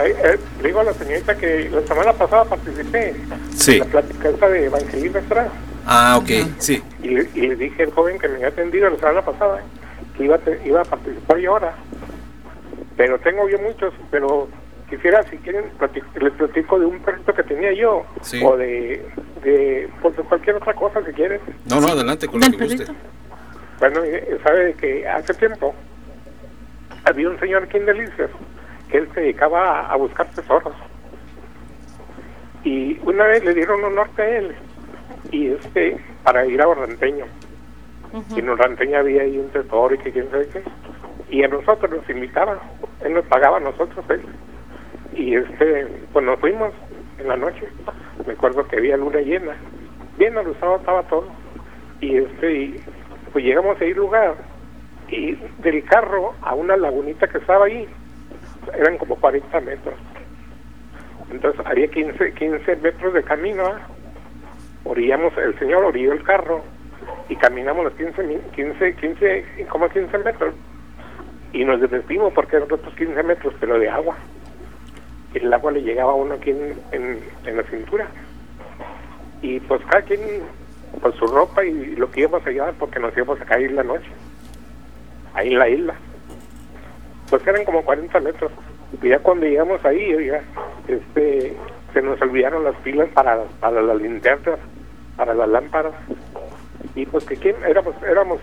Eh, digo a la señorita que la semana pasada participé sí. en la plática esta de Evangelista Estrada. Ah, ok, sí. Y, le dije al joven que me había atendido la semana pasada que iba a, iba a participar yo ahora. Pero tengo yo muchos, pero quisiera, si quieren, les platico de un perrito que tenía yo. O de, de, pues, cualquier otra cosa si quieren. No, no, adelante con lo que guste. Bueno, sabe que hace tiempo había un señor aquí en Delicias que él se dedicaba a, buscar tesoros. Y una vez le dieron un norte a él y este para ir a Orranteño. Y en Orranteño había ahí un tesoro y que quién sabe qué. Y a nosotros nos invitaba, él nos pagaba a nosotros él. Y este, pues nos fuimos en la noche. Me acuerdo que había luna llena. Bien alusado estaba todo. Y este, pues llegamos a ir lugar y del carro a una lagunita que estaba ahí eran como 40 metros. Entonces había 15, 15 metros de camino. Orillamos, el señor orilló el carro y caminamos los 15, 15, 15, como 15 metros. Y nos desvestimos porque eran otros 15 metros, pero de agua. Y el agua le llegaba a uno aquí en, en, la cintura. Y pues cada quien, pues su ropa y lo que íbamos a llevar porque nos íbamos a caer la noche ahí en la isla. Pues eran como 40 metros. Y ya cuando llegamos ahí, oiga, este, se nos olvidaron las pilas para, para las linternas, para las lámparas. Y pues que quién, éramos, éramos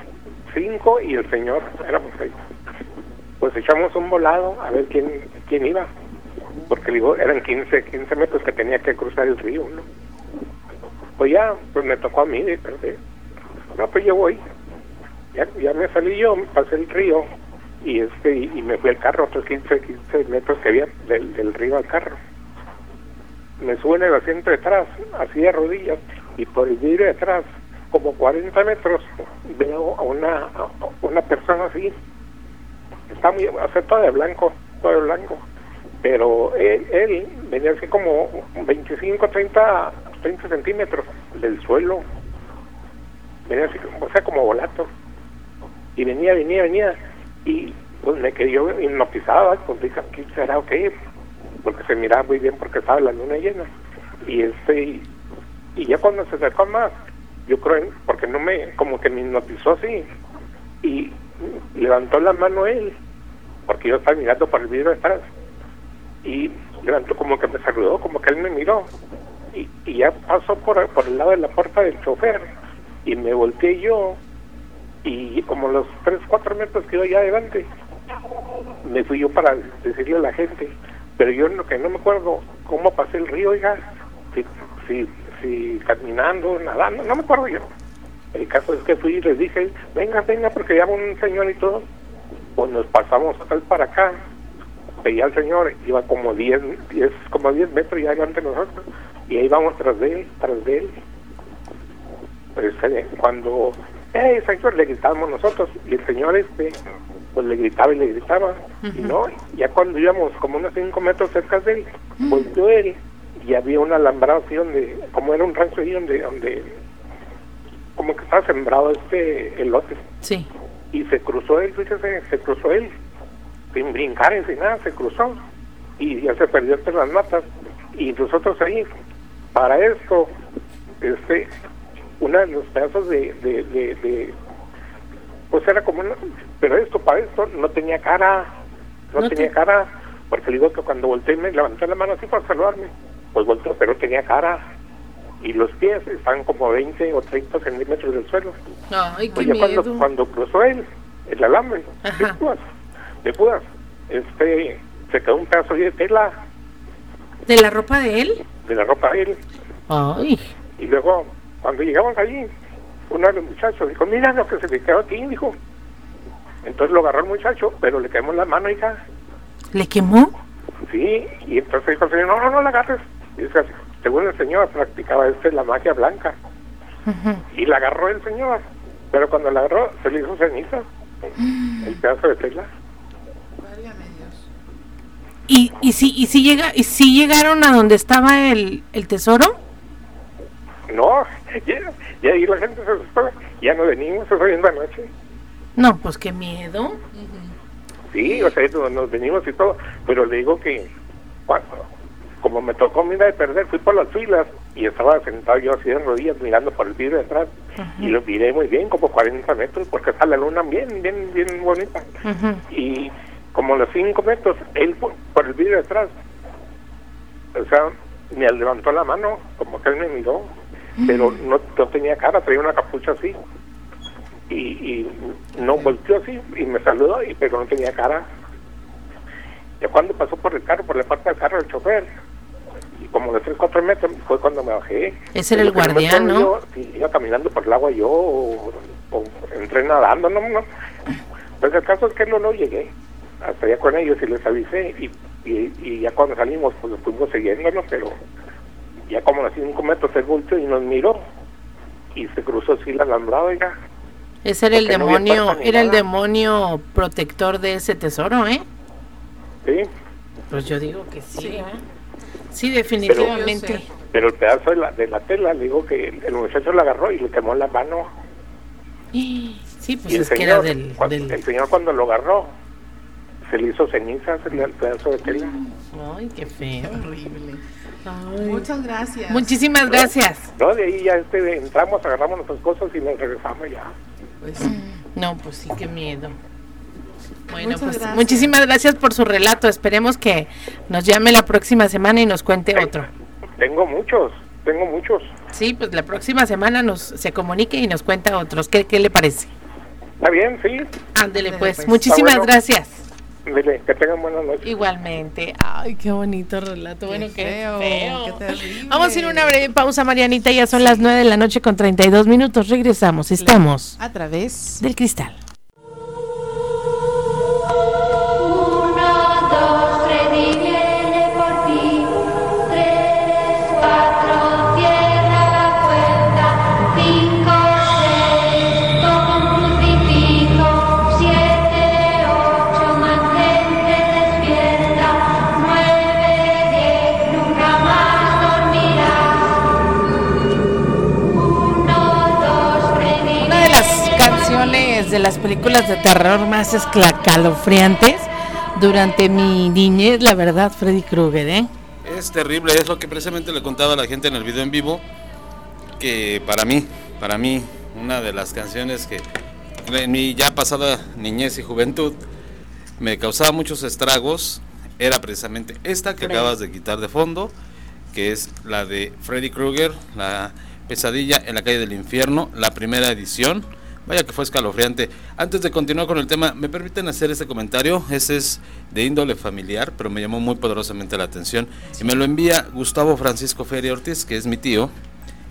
cinco y el señor, éramos seis. Pues echamos un volado a ver quién, quién iba. Porque eran 15, 15 metros que tenía que cruzar el río, ¿no? Pues ya, pues me tocó a mí, perdí. No, pues yo voy ya, me salí yo, pasé el río y este y, me fui al carro, otros 15, 15 metros que había del, río al carro. Me subo en el asiento de atrás, así de rodillas, y por el vidrio de atrás, como 40 metros, veo a una, una persona así. Está muy, o sea, todo de blanco, todo de blanco. Pero él, él venía así como 25, 30, 30 centímetros del suelo. Venía así, o sea, como volato y venía, venía, venía, y pues me quedé yo hipnotizado, pues dije, ¿qué será o qué? Porque se miraba muy bien porque estaba la luna llena. Y este, y, ya cuando se acercó más, yo creo, porque no me, como que me hipnotizó así, y levantó la mano él, porque yo estaba mirando por el vidrio atrás, y levantó como que me saludó, como que él me miró, y, y ya pasó por, por el lado de la puerta del chofer, y me volteé yo, y como los 3, 4 metros que iba allá adelante, me fui yo para decirle a la gente, pero yo lo que no me acuerdo cómo pasé el río, oiga, si, si, si caminando, nadando, no me acuerdo yo. El caso es que fui y les dije, venga, venga, porque ya un señor y todo. Pues nos pasamos para acá, veía al señor, iba como 10, 10, como 10 metros ya delante de nosotros, y ahí vamos tras de él, tras de él. Pues eh, cuando ¡eh, señor! Le gritábamos nosotros. Y el señor este, pues le gritaba y le gritaba. Y no, ya cuando íbamos como unos cinco metros cerca de él, volvió él y había un alambrado así donde, como era un rancho ahí donde, donde como que estaba sembrado este elote. Sí. Y se cruzó él, fíjese, se cruzó él, sin brincar, sin nada, se cruzó. Y ya se perdió entre las matas. Y nosotros ahí, para esto, este, una de los pedazos de, de, pues era como una, pero esto para esto no tenía cara, no, tenía cara, porque le digo que cuando volteé me levanté la mano así para saludarme, pues volteó, pero tenía cara y los pies están como 20 o 30 centímetros del suelo. Ay, pues cuando, cuando cruzó él, el alambre, de púas, de púas, este, se quedó un pedazo de tela. ¿De la ropa de él? De la ropa de él. Ay. Y luego cuando llegamos allí, uno de los muchachos dijo, mira lo que se le quedó aquí, dijo. Entonces lo agarró el muchacho, pero le quemó la mano, hija. ¿Le quemó? Sí, y entonces dijo el señor, no, no, no la agarres. Y dice, según el señor, practicaba este la magia blanca. Y la agarró el señor. Pero cuando la agarró, se le hizo ceniza. El pedazo de tela. ¿Y, y, si, y, si llega, ¿Y si llegaron a donde estaba el, el tesoro? No, ya, ya ahí la gente se asustó. Ya no venimos esa misma noche. No, pues qué miedo. Sí, o sea, nos venimos y todo. Pero le digo que cuando, como me tocó mira de perder, fui por las filas y estaba sentado yo así en rodillas mirando por el vidrio de atrás y lo miré muy bien, como 40 metros, porque está la luna bien, bien, bien bonita. Y como los 5 metros, él por, el vidrio de atrás, o sea, me levantó la mano, como que él me miró, pero no, no tenía cara, traía una capucha así. Y, y no volteó así y me saludó, y pero no tenía cara. Ya cuando pasó por el carro, por la parte del carro, el chofer, y como de 3, 4 metros fue cuando me bajé. Ese era el guardián, ¿no? Yo, iba caminando por el agua yo, o, entré nadando, no, no. Pues el caso es que no, no llegué hasta allá con ellos y les avisé, y, y, ya cuando salimos, pues fuimos siguiéndonos, pero ya como a 5 metros el volteó y nos miró, y se cruzó así la alambrada ya. Ese era el demonio, era el demonio protector de ese tesoro, ¿eh? Sí. Pues yo digo que sí, ¿eh? Sí, definitivamente. Pero, el pedazo de la, de la tela, le digo que el, muchacho la agarró y le quemó la mano. Sí, pues es que era del, cuando, El señor cuando lo agarró, se le hizo cenizas el pedazo de tela. Ay, qué feo. horrible. Muchas gracias. Muchísimas gracias. No, de ahí ya este, entramos, agarramos nuestras cosas y nos regresamos ya. Pues, no, pues sí, qué miedo. Bueno, pues muchísimas gracias por su relato. Esperemos que nos llame la próxima semana y nos cuente otro. Tengo muchos, tengo muchos. Sí, pues la próxima semana nos se comunique y nos cuenta otros. ¿Qué, qué le parece? Está bien, sí. Ándele pues. pues. Muchísimas gracias. Dile, que tengan buenas noches. Igualmente. Ay, qué bonito relato. bueno, qué feo. Vamos a ir a una breve pausa, Marianita. Ya son las 9 de la noche con 32 minutos. Regresamos. Estamos a través del cristal. Las películas de terror más escalofriantes durante mi niñez, la verdad, Freddy Krueger, ¿eh? Es terrible, es lo que precisamente le contaba a la gente en el video en vivo, que para mí, para mí, una de las canciones que en mi ya pasada niñez y juventud me causaba muchos estragos era precisamente esta que acabas de quitar de fondo, que es la de Freddy Krueger, la pesadilla en la calle del infierno, la primera edición Vaya que fue escalofriante. Antes de continuar con el tema, ¿me permiten hacer este comentario? Ese es de índole familiar, pero me llamó muy poderosamente la atención. Y me lo envía Gustavo Francisco Feria Ortiz, que es mi tío.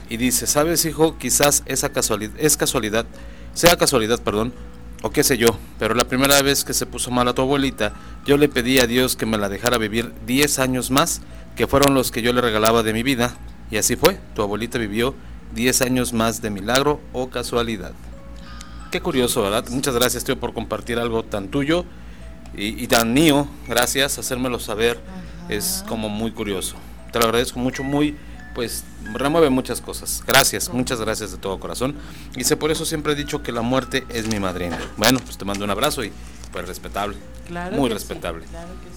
Y dice, ¿sabes hijo? Quizás esa casualidad, es casualidad, sea casualidad, perdón, o qué sé yo, pero la primera vez que se puso mal a tu abuelita, yo le pedí a Dios que me la dejara vivir 10 años más, que fueron los que yo le regalaba de mi vida. Y así fue, tu abuelita vivió 10 años más de milagro o casualidad. Qué curioso, ¿verdad? Muchas gracias, tío, por compartir algo tan tuyo y, tan mío. Gracias, hacérmelo saber. Es como muy curioso. Te lo agradezco mucho, muy, pues remueve muchas cosas. Gracias, muchas gracias de todo corazón. Y sé por eso siempre he dicho que la muerte es mi madrina. Bueno, pues te mando un abrazo y pues respetable. muy respetable.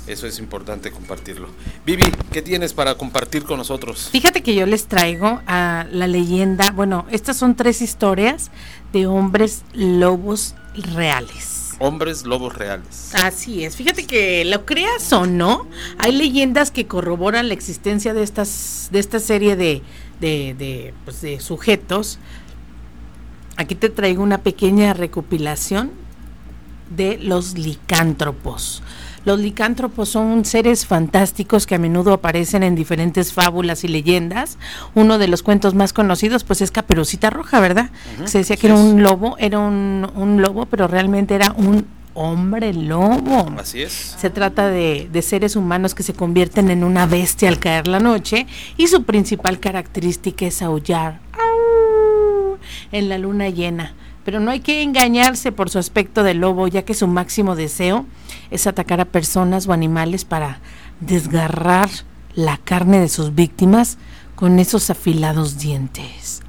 Eso es importante compartirlo. Vivi, ¿qué tienes para compartir con nosotros? Fíjate que yo les traigo a la leyenda, bueno, estas son tres historias de hombres lobos reales. Hombres lobos reales. Así es. Fíjate que lo creas o no, hay leyendas que corroboran la existencia de estas, de esta serie de, de, de, pues de sujetos. Aquí te traigo una pequeña recopilación de los licántropos. Los licántropos son seres fantásticos que a menudo aparecen en diferentes fábulas y leyendas. Uno de los cuentos más conocidos pues es Caperucita Roja, ¿verdad? Se decía que era un lobo, era un, lobo, pero realmente era un hombre lobo. Así es. Se trata de, de, seres humanos que se convierten en una bestia al caer la noche y su principal característica es aullar en la luna llena. Pero no hay que engañarse por su aspecto de lobo, ya que su máximo deseo es atacar a personas o animales para desgarrar la carne de sus víctimas con esos afilados dientes.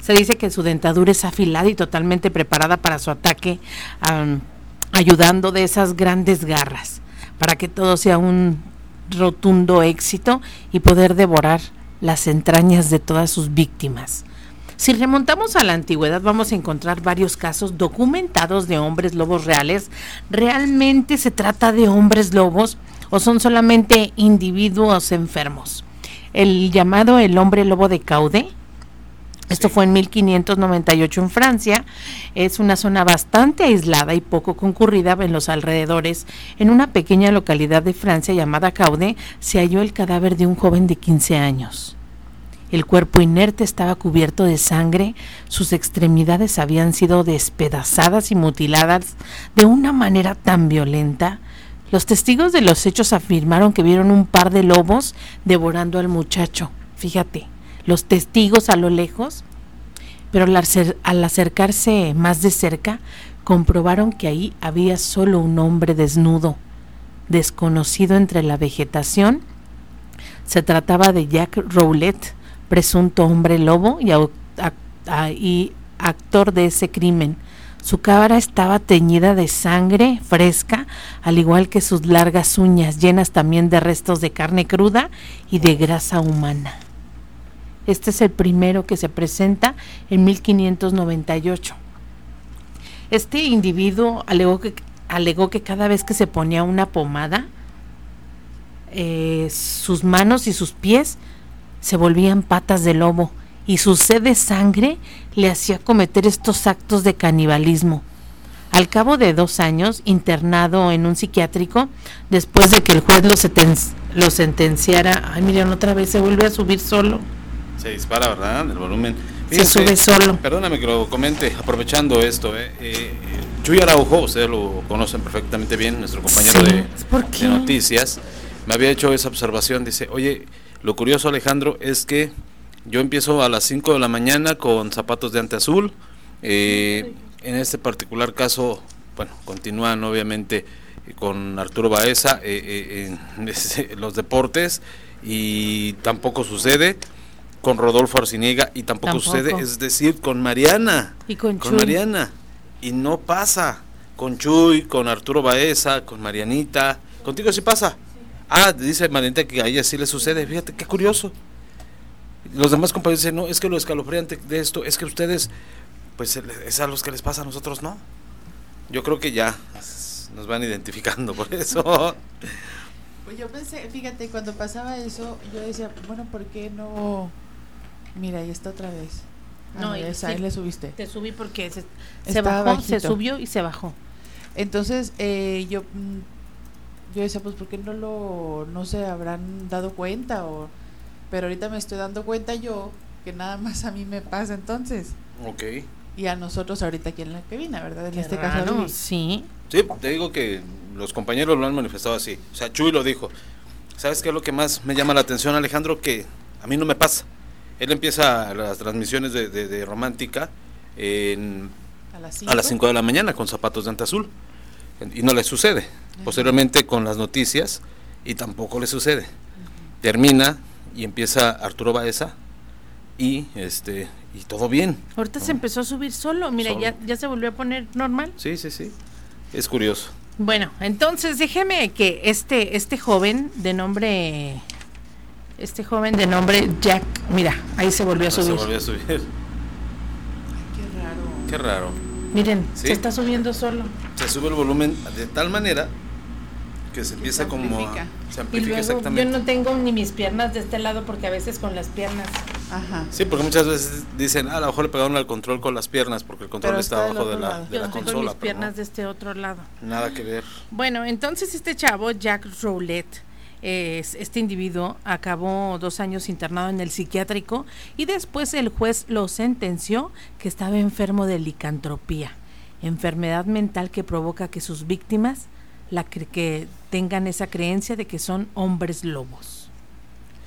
Se dice que su dentadura es afilada y totalmente preparada para su ataque, ayudando de esas grandes garras, para que todo sea un rotundo éxito y poder devorar las entrañas de todas sus víctimas. Si remontamos a la antigüedad vamos a encontrar varios casos documentados de hombres lobos reales. ¿Realmente se trata de hombres lobos o son solamente individuos enfermos? El llamado el hombre lobo de Caude esto fue en 1598 en Francia. Es una zona bastante aislada y poco concurrida en los alrededores. En una pequeña localidad de Francia llamada Caude se halló el cadáver de un joven de 15 años. El cuerpo inerte estaba cubierto de sangre, sus extremidades habían sido despedazadas y mutiladas de una manera tan violenta. Los testigos de los hechos afirmaron que vieron un par de lobos devorando al muchacho. Fíjate los testigos a lo lejos, pero al, acercarse más de cerca, comprobaron que ahí había solo un hombre desnudo, desconocido entre la vegetación. Se trataba de Jack Rowlett, presunto hombre lobo y, actor de ese crimen. Su cara estaba teñida de sangre fresca, al igual que sus largas uñas, llenas también de restos de carne cruda y de grasa humana. Este es el primero que se presenta en 1598. Este individuo alegó que, alegó que cada vez que se ponía una pomada, eh, sus manos y sus pies se volvían patas de lobo y su sed de sangre le hacía cometer estos actos de canibalismo. Al cabo de dos años, internado en un psiquiátrico, después de que el juez lo, lo sentenciara, ay miren, otra vez se vuelve a subir solo se dispara, ¿verdad? El volumen. se sube solo. Perdóname que lo comente, aprovechando esto. Eh, eh, Chuy Araujo, ustedes lo conocen perfectamente bien, nuestro compañero de, de, noticias, me había hecho esa observación. Dice, oye, lo curioso, Alejandro, es que yo empiezo a las 5 de la mañana con zapatos de ante azul. Eh, en este particular caso, bueno, continúan obviamente con Arturo Baeza en los deportes y tampoco sucede con Rodolfo Arciniega y tampoco, sucede, es decir, con Mariana. Y con, Mariana. Y no pasa. Con Chuy, con Arturo Baeza, con Marianita. Contigo sí pasa. Ah, dice Marianita que a ella sí le sucede. Fíjate, qué curioso. Los demás compañeros dicen, no, es que lo escalofriante de esto es que ustedes, pues es a los que les pasa, a nosotros no. Yo creo que ya nos van identificando por eso. Pues yo pensé, fíjate, cuando pasaba eso, yo decía, bueno, ¿por qué no Mira, ahí está otra vez. Ah, no, ahí le subiste. Te subí porque se, se bajó, se subió y se bajó. Entonces, eh, yo mm, yo decía, pues, ¿por qué no lo, no se habrán dado cuenta? o Pero ahorita me estoy dando cuenta yo que nada más a mí me pasa entonces. Ok. Y a nosotros ahorita aquí en la cabina, ¿verdad? En este caso. Sí. Sí, te digo que los compañeros lo han manifestado así. O sea, Chuy lo dijo. ¿Sabes qué es lo que más me llama la atención, Alejandro? Que a mí no me pasa. Él empieza las transmisiones de, Romántica a las 5 de la mañana con zapatos de ante azul y no le sucede. Posteriormente con las noticias y tampoco le sucede. Termina y empieza Arturo Baeza y este y todo bien. Ahorita se empezó a subir solo, mira, ya ya se volvió a poner normal. Sí, sí, sí. Es curioso. Bueno, entonces déjeme que este este joven de nombre este joven de nombre Jack, mira, ahí se volvió a subir. Se volvió a subir. qué raro. Qué raro. Miren, se está subiendo solo. Se sube el volumen de tal manera que se empieza como se amplifica exactamente. Yo no tengo ni mis piernas de este lado porque a veces con las piernas. Ajá. Sí, porque muchas veces dicen, ah, a lo mejor le pegaron al control con las piernas porque el control está, abajo de la, de la consola. Tengo mis piernas de este otro lado. Nada que ver. Bueno, entonces este chavo, Jack Roulette este individuo acabó dos años internado en el psiquiátrico y después el juez lo sentenció que estaba enfermo de licantropía. enfermedad mental que provoca que sus víctimas la que tengan esa creencia de que son hombres lobos.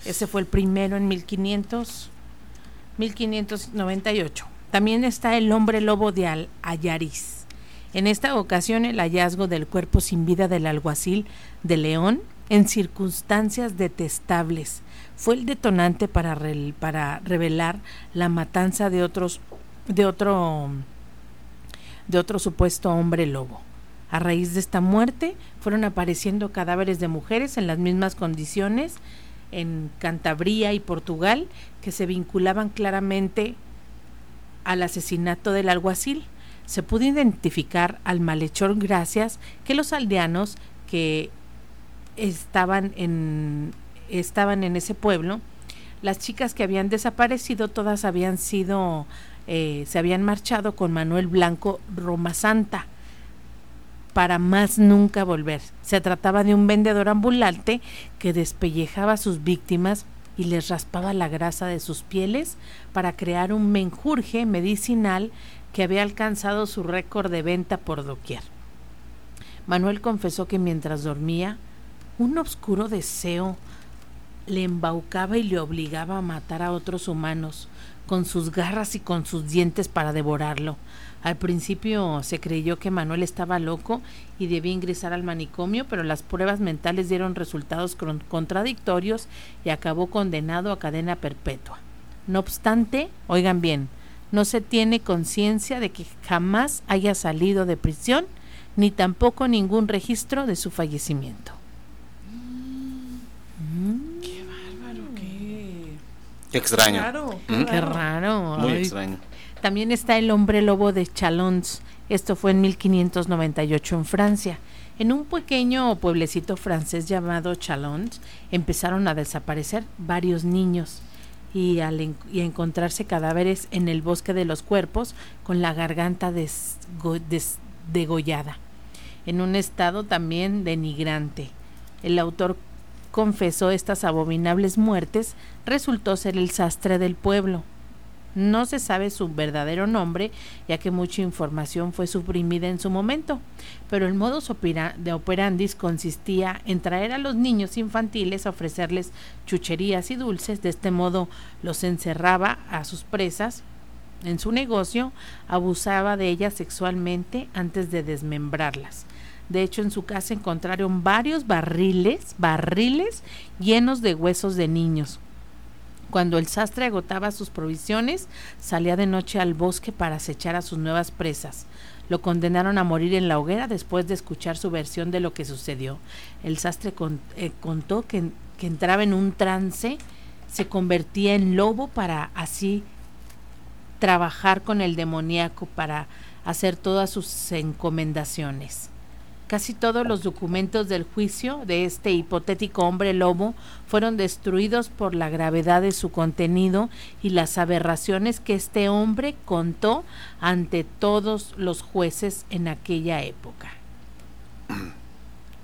Ese fue el primero en 1500, 1598. También está el hombre lobo de Al Ayariz. En esta ocasión el hallazgo del cuerpo sin vida del alguacil de León en circunstancias detestables fue el detonante para, para revelar la matanza de otros de otro de otro supuesto hombre lobo. A raíz de esta muerte fueron apareciendo cadáveres de mujeres en las mismas condiciones en Cantabria y Portugal que se vinculaban claramente al asesinato del alguacil. Se pudo identificar al malhechor gracias que los aldeanos que estaban en, estaban en ese pueblo, las chicas que habían desaparecido todas habían sido, eh, se habían marchado con Manuel Blanco Roma Santa para más nunca volver. Se trataba de un vendedor ambulante que despellejaba a sus víctimas y les raspaba la grasa de sus pieles para crear un menjurje medicinal que había alcanzado su récord de venta por doquier. Manuel confesó que mientras dormía, un oscuro deseo le embaucaba y le obligaba a matar a otros humanos, con sus garras y con sus dientes para devorarlo. Al principio se creyó que Manuel estaba loco y debía ingresar al manicomio, pero las pruebas mentales dieron resultados contradictorios y acabó condenado a cadena perpetua. No obstante, oigan bien, no se tiene conciencia de que jamás haya salido de prisión, ni tampoco ningún registro de su fallecimiento. Qué bárbaro, qué, qué extraño. Qué raro. Muy extraño. También está el hombre lobo de Chalons. Esto fue en 1598 en Francia. En un pequeño pueblecito francés llamado Chalons empezaron a desaparecer varios niños y, al encontrarse cadáveres en el bosque de los cuerpos con la garganta degollada, en un estado también denigrante. El autor confesó estas abominables muertes, resultó ser el sastre del pueblo, no se sabe su verdadero nombre, ya que mucha información fue suprimida en su momento, pero el modus de operandis consistía en traer a los niños infantiles a ofrecerles chucherías y dulces, de este modo los encerraba a sus presas en su negocio, abusaba de ellas sexualmente antes de desmembrarlas. De hecho, en su casa encontraron varios barriles, barriles llenos de huesos de niños. Cuando el sastre agotaba sus provisiones, salía de noche al bosque para acechar a sus nuevas presas. Lo condenaron a morir en la hoguera después de escuchar su versión de lo que sucedió. El sastre eh, contó que, que entraba en un trance, se convertía en lobo para así trabajar con el demoníaco para hacer todas sus encomendaciones. Casi todos los documentos del juicio de este hipotético hombre lobo fueron destruidos por la gravedad de su contenido y las aberraciones que este hombre contó ante todos los jueces en aquella época.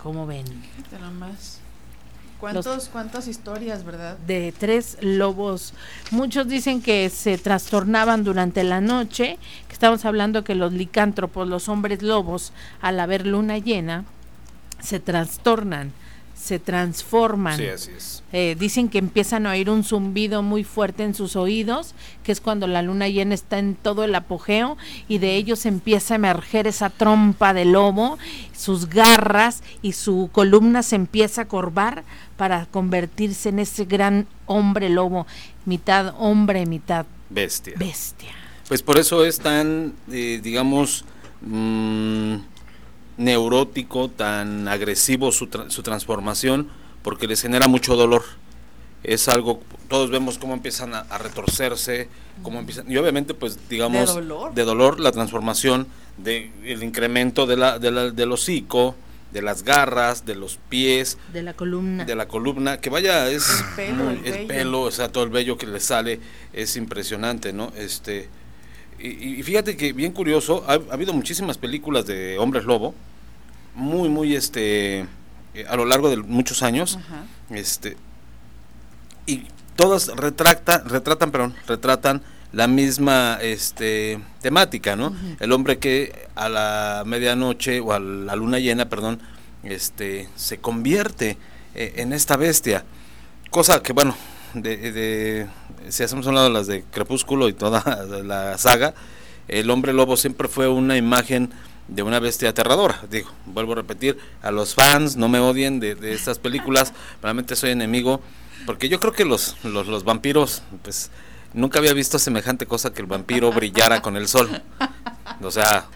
¿Cómo ven? ¿Cuántos, ¿Cuántas historias, verdad? De tres lobos. Muchos dicen que se trastornaban durante la noche, que estamos hablando que los licántropos, los hombres lobos, al haber luna llena, se trastornan se transforman. Sí, así es. Eh, dicen que empiezan a oír un zumbido muy fuerte en sus oídos, que es cuando la luna llena está en todo el apogeo y de ellos empieza a emerger esa trompa de lobo, sus garras y su columna se empieza a corvar para convertirse en ese gran hombre lobo, mitad hombre, mitad bestia. Bestia. Pues por eso es tan, eh, digamos, mmm, neurótico, tan agresivo su, su transformación, porque les genera mucho dolor. Es algo, todos vemos cómo empiezan a, retorcerse, cómo empiezan, y obviamente pues digamos de dolor, la transformación, de, el incremento de la, de la, del hocico, de las garras, de los pies, de la columna, de la columna, que vaya es el pelo, el, pelo, o sea, todo el vello que le sale es impresionante, ¿no? Este y, fíjate que bien curioso, ha, habido muchísimas películas de hombres lobo, muy, muy, este, eh, a lo largo de muchos años, este, y todas retracta, retratan, perdón, retratan la misma este, temática, ¿no? El hombre que a la medianoche o a la luna llena, perdón, este, se convierte eh, en esta bestia. Cosa que, bueno, de, si hacemos un lado las de Crepúsculo y toda la saga, el hombre lobo siempre fue una imagen de una bestia aterradora. Digo, vuelvo a repetir, a los fans no me odien de, de estas películas, realmente soy enemigo, porque yo creo que los, los, los, vampiros, pues nunca había visto semejante cosa que el vampiro brillara con el sol. O sea,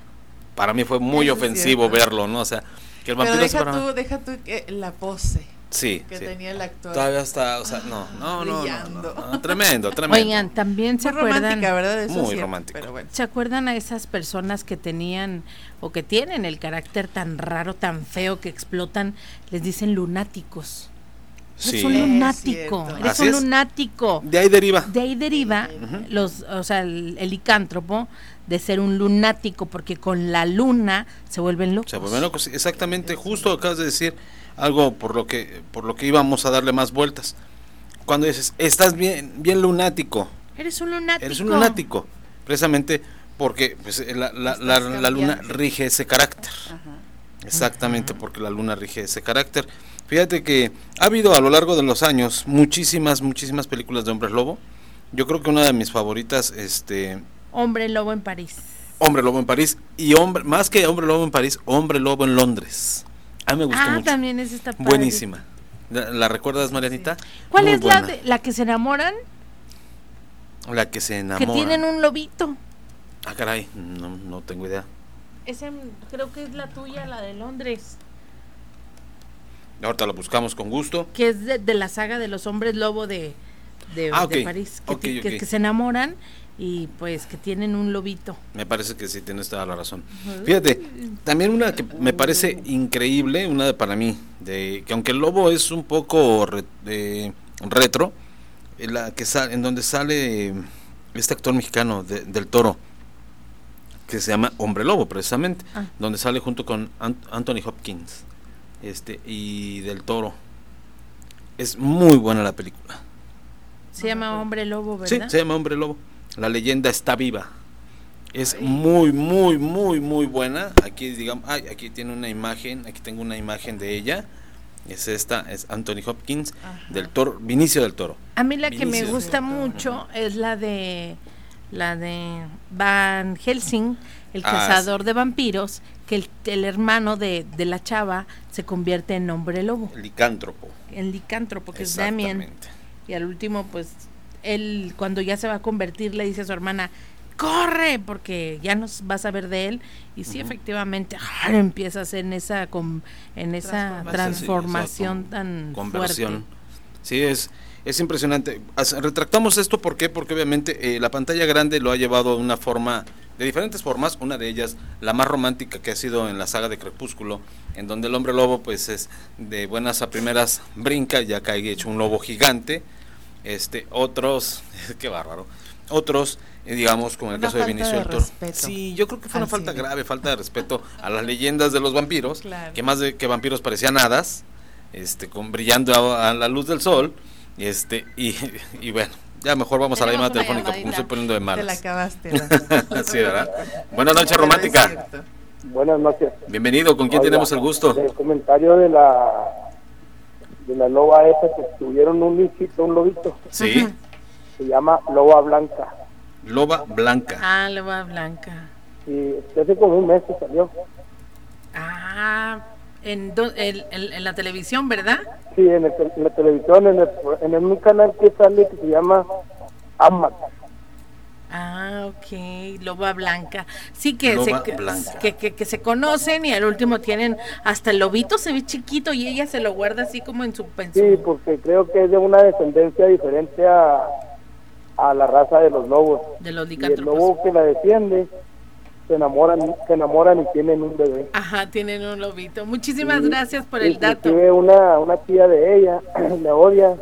para mí fue muy ofensivo verlo, ¿no? O sea, que el vampiro... deja, tú, deja tú que la pose. Sí, que tenía el actor. Todavía está, o sea, no, no, no, no, tremendo, tremendo. Oigan, también se acuerdan, ¿verdad? muy romántico. ¿Se acuerdan a esas personas que tenían o que tienen el carácter tan raro, tan feo que explotan? Les dicen lunáticos. Sí. Es un lunático, Es eres un lunático. De ahí deriva. De ahí deriva los, o sea, el, el licántropo de ser un lunático porque con la luna se vuelven locos. Se vuelven locos, exactamente, justo acabas de decir algo por lo que por lo que íbamos a darle más vueltas. Cuando dices, "Estás bien bien lunático." Eres un lunático. Eres un lunático, precisamente porque pues, la, la, la, la luna rige ese carácter. Exactamente, porque la luna rige ese carácter. Fíjate que ha habido a lo largo de los años muchísimas, muchísimas películas de hombres lobo. Yo creo que una de mis favoritas, este, Hombre lobo en París. Hombre Lobo en París y hombre más que Hombre Lobo en París, Hombre Lobo en Londres. A mí me gustó Ah, mucho. también es esta padre. Buenísima. ¿La, la recuerdas, Marianita? ¿Cuál Muy es la, de- la que se enamoran? La que se enamora. Que tienen un lobito. Ah, caray, no, no tengo idea. Esa creo que es la tuya, la de Londres. Ahorita la buscamos con gusto. Que es de, de la saga de los hombres lobo de, de, Ah, de París. Que se enamoran y pues que tienen un lobito. Me parece que sí tienes toda la razón. Fíjate, también una que me parece increíble, una de para mí, de que aunque el lobo es un poco re- retro, en la que sale, en donde sale este actor mexicano de- del Toro, que se llama Hombre Lobo precisamente, Ah. donde sale junto con Ant- Anthony Hopkins, este y del Toro. Es muy buena la película. Se llama Hombre Lobo, Sí, ¿verdad? se llama Hombre Lobo. La leyenda está viva. Es muy, muy, muy, muy buena. Aquí, digamos, ay, aquí tiene una imagen, aquí tengo una imagen de ella. Es esta, es Anthony Hopkins, del toro, Vinicio del Toro. A mí la que me gusta mucho es la de la de Van Helsing, el Ah, cazador de vampiros, que el, el hermano de, de la chava se convierte en hombre lobo, Licántropo. en licántropo, que es Damien. Y al último, pues, él cuando ya se va a convertir le dice a su hermana, corre, porque ya nos vas a ver de él. Y sí, efectivamente, empieza a hacer en esa, com- en esa Transformación. transformación Sí, esa tan Conversión. fuerte. Sí, es, es impresionante. Retractamos esto, ¿por qué? Porque obviamente eh, la pantalla grande lo ha llevado de una forma, de diferentes formas, una de ellas, la más romántica que ha sido en la saga de Crepúsculo, en donde el hombre lobo, pues es de buenas a primeras brinca, ya cae hecho un lobo gigante. Este, otros, qué bárbaro. Otros, eh, digamos, como en el Una caso de Vinicio de del Toro. respeto Sí, yo creo que fue una al falta grave, falta de respeto a las leyendas de los vampiros, Claro. que más de que vampiros parecían hadas, este, con brillando a, a la luz del sol, y este, y, y bueno, ya mejor vamos a la llamada telefónica porque me estoy poniendo de Te la malas. acabaste. ¿verdad? sí, ¿verdad? Buenas noches, romántica. Buenas noches. Bienvenido, ¿con quién Oiga, tenemos el gusto? El comentario de la de la loba esa que tuvieron un listito, un lobito, Sí, se llama loba blanca. loba blanca. Ah, loba blanca. Y hace como un mes que salió. Ah, en, do- el- el- en la televisión, ¿verdad? Sí, en, el en la televisión, en, el, en un canal que sale que se llama AMAC. Ah, ok, loba blanca. Sí, que, Loba se, que, blanca. que, que- que se conocen y al último tienen, hasta el lobito se ve chiquito y ella se lo guarda así como en su en su- Sí, porque creo que es de una descendencia diferente a, a la raza de los lobos. de los Y el lobo que la defiende se enamoran, se enamoran y tienen un bebé. Ajá, tienen un lobito. Muchísimas Sí, gracias por el dato. Una, una tía de ella la odia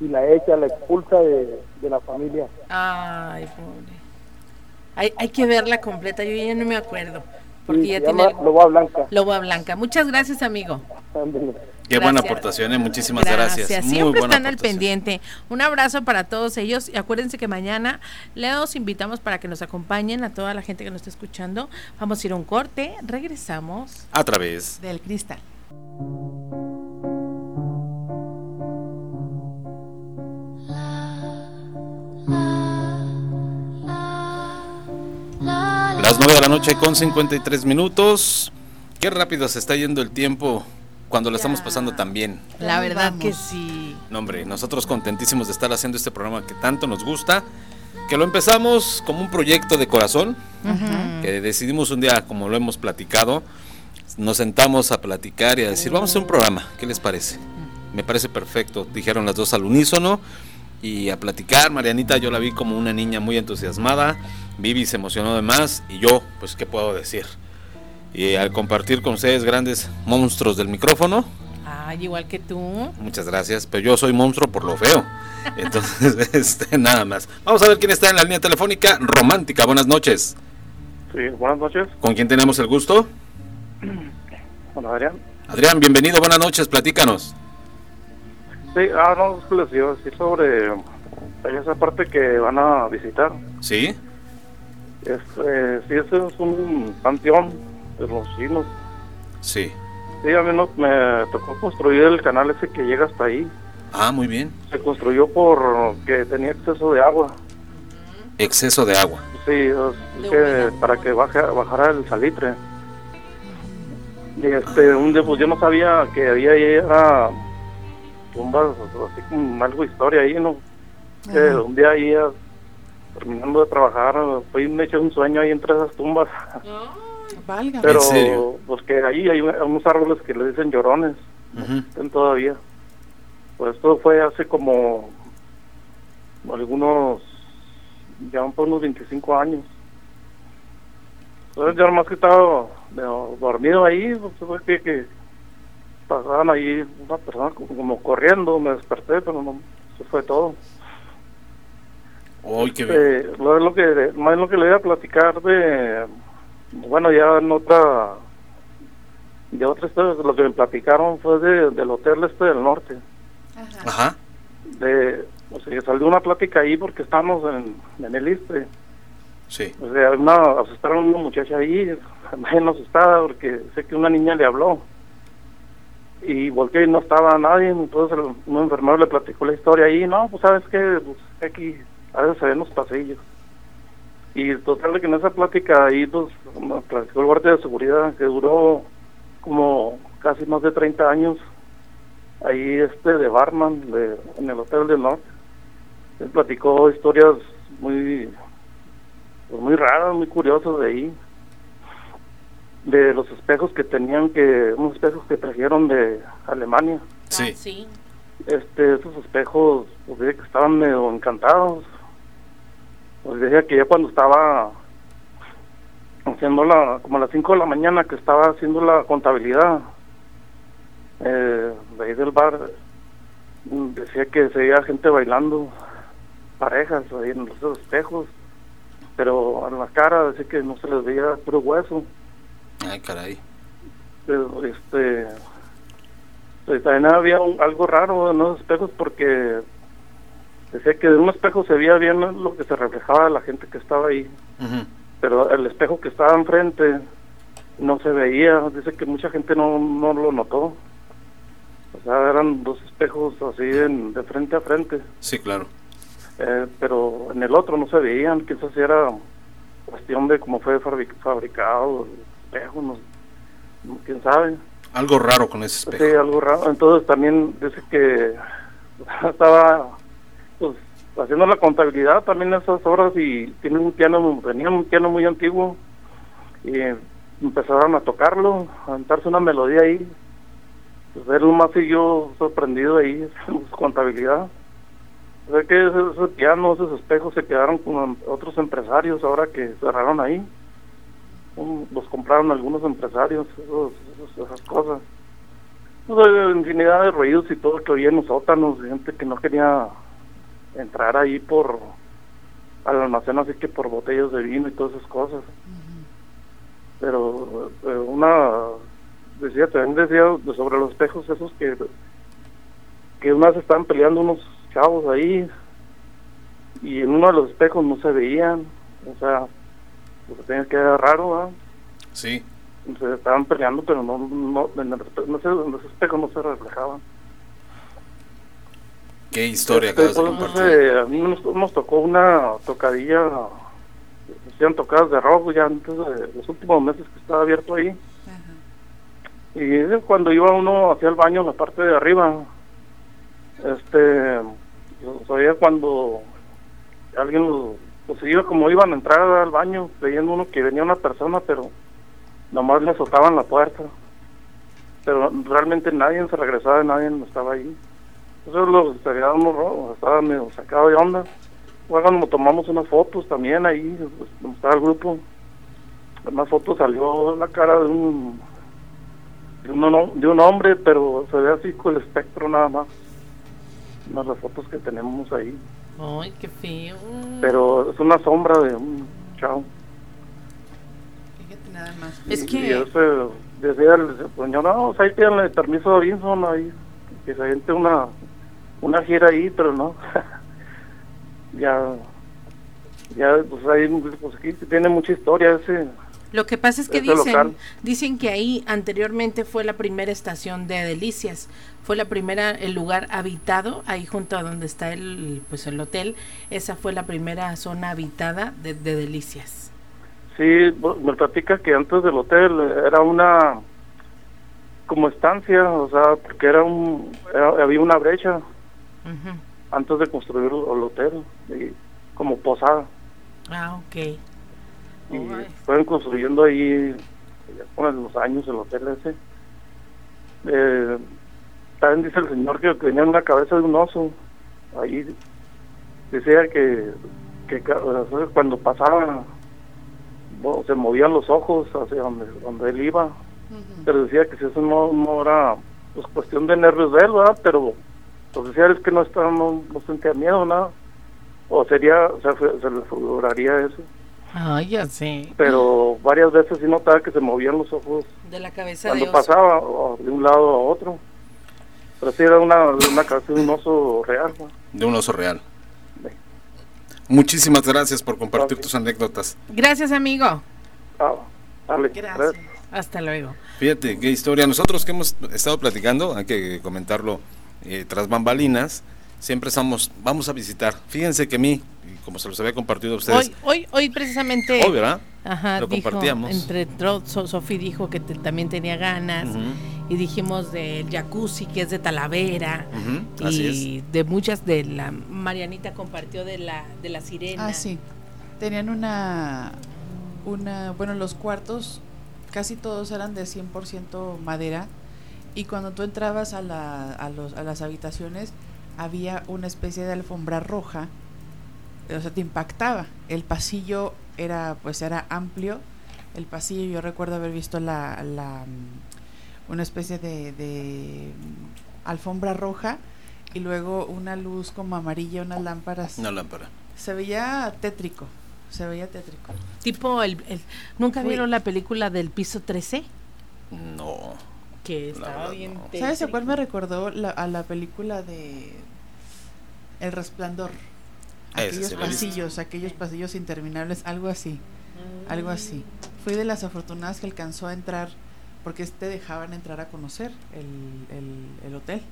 y la echa, la expulsa de, de la familia. Ay, pobre. Hay, hay que verla completa, yo ya no me acuerdo. Porque Sí, ya tiene Loba Blanca. loba blanca. Muchas gracias, amigo. Qué buena aportación, ¿eh? muchísimas gracias. Siempre están al pendiente. Un abrazo para todos ellos y acuérdense que mañana les invitamos para que nos acompañen a toda la gente que nos está escuchando. Vamos a ir a un corte, regresamos. A través del cristal. Las 9 de la noche con 53 minutos. Qué rápido se está yendo el tiempo cuando lo estamos pasando tan bien. La verdad que sí. No, hombre, nosotros contentísimos de estar haciendo este programa que tanto nos gusta, que lo empezamos como un proyecto de corazón, que decidimos un día, como lo hemos platicado, nos sentamos a platicar y a decir, vamos a hacer un programa, ¿qué les parece? Me parece perfecto, dijeron las dos al unísono y a platicar. Marianita yo la vi como una niña muy entusiasmada, Vivi se emocionó de más y yo, pues, ¿qué puedo decir? Y al compartir con ustedes grandes monstruos del micrófono. Ay, igual que tú. Muchas gracias, pero yo soy monstruo por lo feo. Entonces, este, nada más. Vamos a ver quién está en la línea telefónica romántica. Buenas noches. Sí, buenas noches. ¿Con quién tenemos el gusto? Hola, Adrián. Adrián, bienvenido, buenas noches, platícanos. Sí, ah, no, es que les iba a decir sobre esa parte que van a visitar. Sí. Es, eh, sí, ese es un panteón de los chinos. Sí. Sí, a mí no, me tocó construir el canal ese que llega hasta ahí. Ah, muy bien. Se construyó por que tenía exceso de agua. Exceso de agua. Sí, es que para que baje, bajara el salitre. Y este, un día, pues yo no sabía que había ahí era tumbas, así como algo de historia ahí, ¿no? Que un día ahí, terminando de trabajar, fui me eché un sueño ahí entre esas tumbas. Valga. Pero, pues que ahí hay unos árboles que le dicen llorones, están todavía. Pues esto fue hace como algunos, ya por unos 25 años. Entonces yo nomás que estaba dormido ahí, pues fue que, que pasaban ahí una persona como, corriendo, me desperté, pero no, eso fue todo. Uy, qué eh, lo, que, más lo que le voy a platicar de, bueno, ya en otra, de otra historia, lo que me platicaron fue de, del hotel este del norte. Ajá. De, o sea, salió una plática ahí porque estamos en, en el ISPE. Sí. O sea, una, asustaron a una muchacha ahí, me asustada porque sé que una niña le habló y volteé y no estaba nadie, entonces un enfermero le platicó la historia ahí, no, pues sabes que pues, aquí a veces se ven los pasillos. Y total que en esa plática ahí pues platicó el guardia de seguridad que duró como casi más de 30 años ahí este de barman de, en el hotel del norte. Él platicó historias muy pues, muy raras, muy curiosas de ahí de los espejos que tenían que unos espejos que trajeron de Alemania. Sí, sí. este esos espejos pues que estaban medio encantados. Pues decía que ya cuando estaba haciendo la como a las 5 de la mañana que estaba haciendo la contabilidad eh, de ahí del bar decía que se veía gente bailando parejas ahí en los espejos pero a la cara decía que no se les veía puro hueso Ay, caray. Pero, este. Pues también había algo raro en los espejos porque decía que de un espejo se veía bien lo que se reflejaba la gente que estaba ahí. Pero el espejo que estaba enfrente no se veía. Dice que mucha gente no, no lo notó. O sea, eran dos espejos así de frente a frente. Sí, claro. Eh, pero en el otro no se veían. Quizás era cuestión de cómo fue fabricado espejo, no, quién sabe. Algo raro con ese espejo. Sí, algo raro. Entonces también dice que estaba pues haciendo la contabilidad también esas horas y tiene un piano, tenía un piano muy antiguo y empezaron a tocarlo, a cantarse una melodía ahí. Pues él más yo sorprendido ahí su contabilidad. Sea que ese, piano, esos espejos se quedaron con otros empresarios ahora que cerraron ahí los compraron algunos empresarios, esas cosas. infinidad de ruidos y todo que oía en los sótanos, gente que no quería entrar ahí por al almacén, así que por botellas de vino y todas esas cosas. Pero eh, una decía, también decía sobre los espejos esos que, que unas estaban peleando unos chavos ahí y en uno de los espejos no se veían, o sea, pues tenía que era raro, ¿ah? Sí. Se estaban peleando, pero no, no, en, el, no sé, en los espejos no se reflejaban. ¿Qué historia Este, acabas de pues, compartir? eh, a mí nos, nos tocó una tocadilla, hacían tocadas de rock ya antes de los últimos meses que estaba abierto ahí. Y eh, cuando iba uno hacia el baño en la parte de arriba, este, yo sabía cuando alguien, lo- pues iba como iban a entrar al baño, veían uno que venía una persona, pero nomás le azotaban la puerta. Pero realmente nadie se regresaba, nadie estaba ahí. Eso lo estaría uno ro- estaba medio sacado de onda. Luego nos tomamos unas fotos también ahí, pues, estaba el grupo. En fotos salió la cara de un de un, no- hombre, pero se ve así con el espectro nada más. Una de las fotos que tenemos ahí. Ay, qué feo. Pero es una sombra de un chavo. Fíjate nada más. Es Y- que- y ese, decía el señor, no, pues ahí pídanle permiso a Vinson ahí, que se aviente una, una gira ahí, pero no. ya, ya, pues ahí, pues aquí tiene mucha historia ese. Lo que pasa es que dicen, local. dicen que ahí anteriormente fue la primera estación de Delicias, fue la primera, el lugar habitado, ahí junto a donde está el, pues el hotel, esa fue la primera zona habitada de, de Delicias. Sí, me platica que antes del hotel era una como estancia, o sea, porque era un era- había una brecha antes de construir el, el hotel, y como posada. Ah, ok. Y Ay. fueron construyendo ahí con los años el hotel ese. Eh, también dice el señor que tenía una cabeza de un oso. Ahí decía que, que cuando pasaba bueno, se movían los ojos hacia donde, donde él iba. Pero decía que si eso no, no era pues, cuestión de nervios de él, ¿verdad? Pero pues decía él que no, estaba, no, no sentía miedo, nada. O sería, o sea, se, se le figuraría eso Ay, ya sé. pero varias veces sí notaba que se movían los ojos De la cabeza cuando de oso. pasaba o de un lado a otro. Pero sí era una, una cabeza de un oso real. ¿no? De un oso real. Muchísimas gracias por compartir tus anécdotas. Gracias, amigo. Ah, dale, Gracias. Hasta luego. Fíjate, qué historia. Nosotros que hemos estado platicando, hay que comentarlo eh, tras bambalinas, siempre estamos, vamos a visitar. Fíjense que a mí, y como se los había compartido a ustedes, Hoy, hoy, hoy precisamente. Hoy, ¿verdad? Ajá, Lo dijo, compartíamos. Entre Sofi dijo que te- también tenía ganas. Y dijimos del jacuzzi, que es de Talavera. Y así de muchas de la. Marianita compartió de la, de la sirena. Ah, sí. Tenían una, una, bueno, los cuartos casi todos eran de 100% madera y cuando tú entrabas a, la, a, los, a las habitaciones había una especie de alfombra roja, o sea, te impactaba. El pasillo era, pues era amplio. El pasillo, yo recuerdo haber visto la, la mm, una especie de, de mm, alfombra roja y luego una luz como amarilla, unas lámparas. una lámpara. Se veía tétrico, se veía tétrico. Tipo, el, el- ¿nunca vieron la película del piso 13? No. Que estaba verdad, bien. no. ¿Sabes a cuál me recordó la- a la película de El Resplandor? Ah, Aquellos sí pasillos, aquellos pasillos interminables, algo así, algo así. Fui de las afortunadas que alcanzó a entrar, porque te dejaban entrar a conocer el, el, el hotel.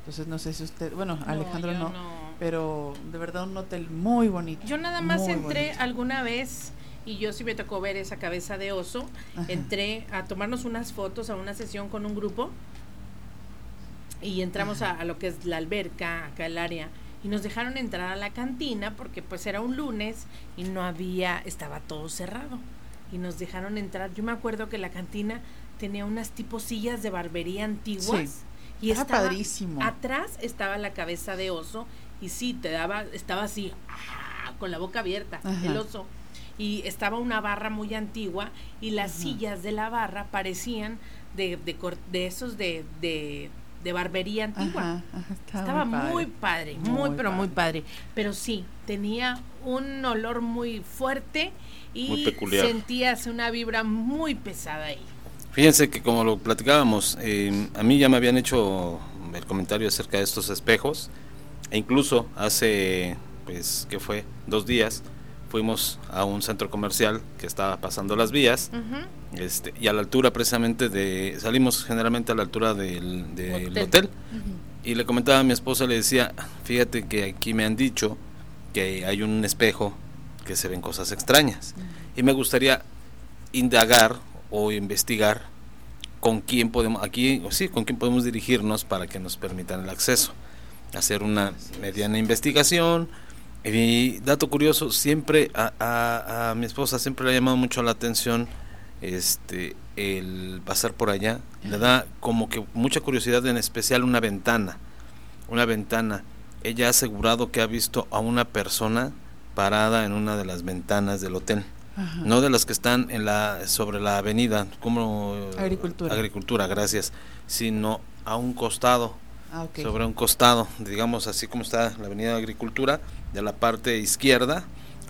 Entonces no sé si usted, bueno, No, Alejandro no, no. pero de verdad un hotel muy bonito. Yo nada más entré bonito. alguna vez y yo sí me tocó ver esa cabeza de oso. Ajá. Entré a tomarnos unas fotos a una sesión con un grupo y entramos a, a lo que es la alberca, acá el área. Y nos dejaron entrar a la cantina porque pues era un lunes y no había, estaba todo cerrado. Y nos dejaron entrar. Yo me acuerdo que la cantina tenía unas tipo sillas de barbería antiguas. Sí. Y Era estaba, padrísimo. Atrás estaba la cabeza de oso y sí, te daba, estaba así, ¡ah! con la boca abierta, Ajá. el oso. Y estaba una barra muy antigua y las sillas de la barra parecían de, de, cor- de esos de, de, de barbería antigua. Ajá, ajá, Estaba muy padre, muy, Muy pero muy padre. Pero sí, tenía un olor muy fuerte y Muy peculiar. sentías una vibra muy pesada ahí. Fíjense que como lo platicábamos, eh, a mí ya me habían hecho el comentario acerca de estos espejos, e incluso hace, pues, ¿qué fue? Dos días, fuimos a un centro comercial que estaba pasando las vías, este, y a la altura precisamente de, salimos generalmente a la altura del, del hotel, y le comentaba a mi esposa, le decía, fíjate que aquí me han dicho que hay un espejo que se ven cosas extrañas, y me gustaría indagar o investigar con quién podemos aquí sí con quién podemos dirigirnos para que nos permitan el acceso. Hacer una mediana investigación y dato curioso siempre a, a, mi esposa siempre le ha llamado mucho la atención este el pasar por allá. Le da como que mucha curiosidad en especial una ventana una ventana. Ella ha asegurado que ha visto a una persona parada en una de las ventanas del hotel. No de las que están en la sobre la avenida como agricultura. agricultura gracias sino a un costado ah, sobre un costado digamos así como está la avenida de agricultura de la parte izquierda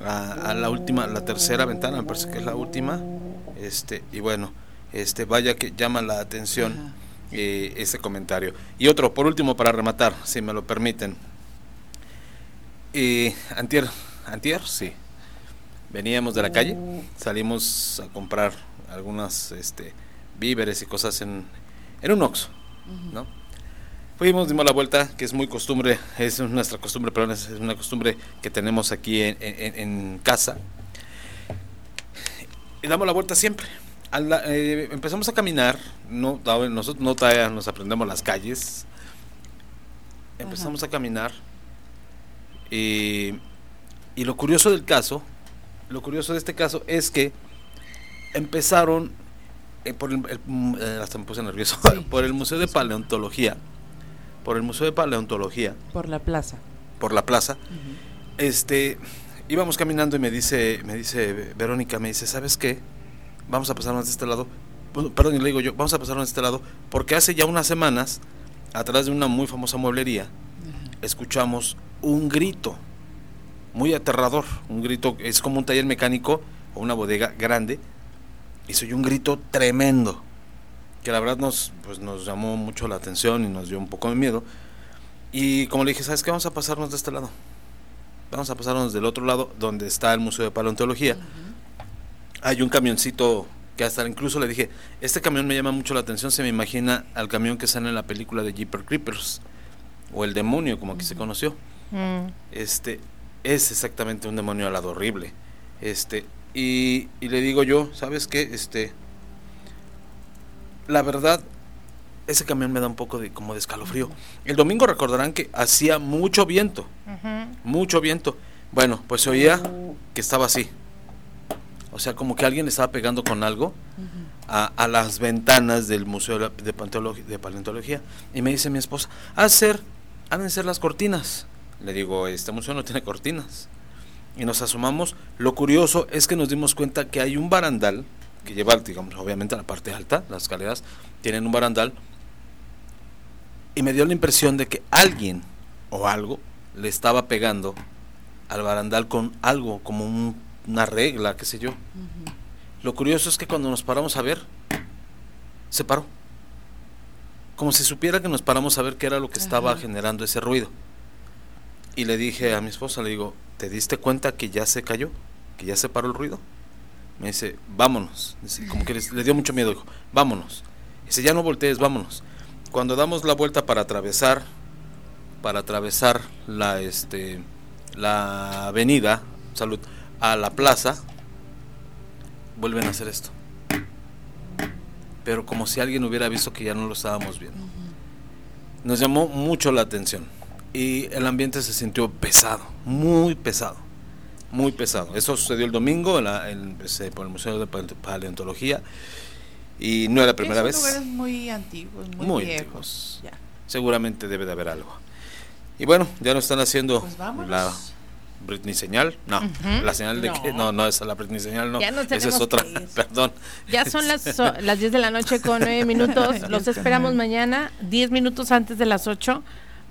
a, la última la tercera ventana me parece que es la última este y bueno este vaya que llama la atención eh, ese comentario. Y otro por último para rematar si me lo permiten. Eh, antier antier sí. Veníamos de la calle, salimos a comprar algunas este, víveres y cosas en, en un Oxxo, ¿no? Fuimos, dimos la vuelta, que es muy costumbre, es nuestra costumbre, perdón, es una costumbre que tenemos aquí en, en, casa. Y damos la vuelta siempre. Eh, empezamos a caminar, no, nosotros no todavía nos aprendemos las calles. Empezamos a caminar. y lo curioso del caso lo curioso de este caso es que empezaron eh, por el, eh, hasta me puse nervioso por el museo de paleontología por el museo de paleontología por la plaza. Por la plaza. Este íbamos caminando y me dice me dice Verónica me dice sabes qué vamos a pasarnos de este lado perdón y le digo yo vamos a pasarnos de este lado porque hace ya unas semanas atrás de una muy famosa mueblería escuchamos un grito muy aterrador, un grito, es como un taller mecánico o una bodega grande, y soy un grito tremendo, que la verdad nos, pues nos llamó mucho la atención y nos dio un poco de miedo. Y como le dije, ¿sabes qué? Vamos a pasarnos de este lado. Vamos a pasarnos del otro lado, donde está el Museo de Paleontología. Hay un camioncito que hasta incluso le dije, este camión me llama mucho la atención, se me imagina al camión que sale en la película de Jeeper Creepers, o el demonio, como aquí se conoció. Mm. Este, es exactamente un demonio alado horrible. Este, y, y, le digo yo, ¿sabes qué? Este, la verdad, ese camión me da un poco de como de escalofrío. El domingo recordarán que hacía mucho viento, mucho viento. Bueno, pues se oía que estaba así. O sea, como que alguien estaba pegando con algo a, a, las ventanas del Museo de, Paleontología. Y me dice mi esposa, a ser, han de ser las cortinas. Le digo, este museo no tiene cortinas. Y nos asomamos. Lo curioso es que nos dimos cuenta que hay un barandal que lleva, digamos, obviamente a la parte alta, las escaleras tienen un barandal. Y me dio la impresión de que alguien o algo le estaba pegando al barandal con algo, como una regla, qué sé yo. Lo curioso es que cuando nos paramos a ver, se paró. Como si supiera que nos paramos a ver qué era lo que estaba generando ese ruido. Y le dije a mi esposa, le digo, ¿te diste cuenta que ya se cayó? ¿Que ya se paró el ruido? Me dice, vámonos. como que le, dio mucho miedo, dijo, vámonos. Dice, ya no voltees, vámonos. Cuando damos la vuelta para atravesar, para atravesar la, este, la avenida, salud, a la plaza, vuelven a hacer esto. Pero como si alguien hubiera visto que ya no lo estábamos viendo. Nos llamó mucho la atención y el ambiente se sintió pesado, muy pesado, muy pesado. Eso sucedió el domingo en este, por el Museo de Paleontología y no era la primera vez. lugares muy antiguos, muy, viejos. Seguramente debe de haber algo. Y bueno, ya nos están haciendo pues la Britney señal. No, la señal de que no, no es la Britney señal, no. Esa es otra, perdón. Ya son las, las 10 de la noche con 9 minutos. Los esperamos mañana, 10 minutos antes de las 8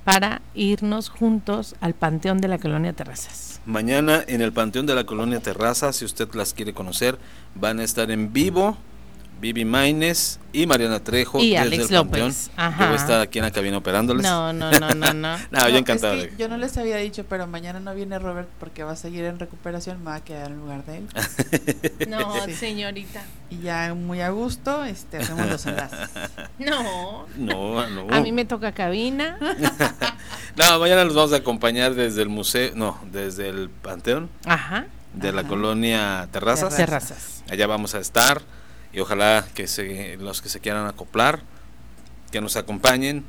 para irnos juntos al Panteón de la Colonia Terrazas. Mañana en el Panteón de la Colonia Terrazas, si usted las quiere conocer, van a estar en vivo Vivi Maines y Mariana Trejo y desde Alex el. López. Ajá. Yo voy a estar aquí en la cabina operándoles. No, no, no, no, no. no, yo encantado. Es que yo no les había dicho, pero mañana no viene Robert porque va a seguir en recuperación, me va a quedar en lugar de él. no, señorita. Y ya muy a gusto, este, hacemos los enlaces. No. No, no. A mí me toca cabina. no, mañana nos vamos a acompañar desde el museo, no, desde el Panteón. Ajá. De Ajá. la colonia Terrazas. Terrazas. Allá vamos a estar y ojalá que se, los que se quieran acoplar, que nos acompañen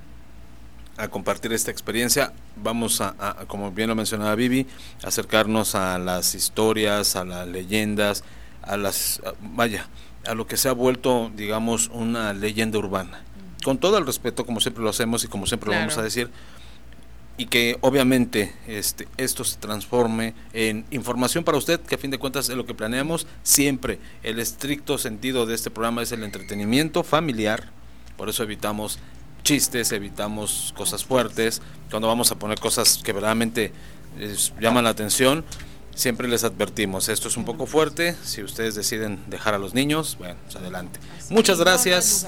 a compartir esta experiencia. Vamos a, a, como bien lo mencionaba Vivi, acercarnos a las historias, a las leyendas, a las, a, vaya, a lo que se ha vuelto, digamos, una leyenda urbana. Con todo el respeto, como siempre lo hacemos y como siempre Claro. lo vamos a decir, y que obviamente este, esto se transforme en información para usted, que a fin de cuentas es lo que planeamos. Siempre el estricto sentido de este programa es el entretenimiento familiar, por eso evitamos chistes, evitamos cosas fuertes, cuando vamos a poner cosas que verdaderamente llaman la atención. Siempre les advertimos, esto es un poco fuerte, si ustedes deciden dejar a los niños, bueno, pues adelante. Muchas gracias.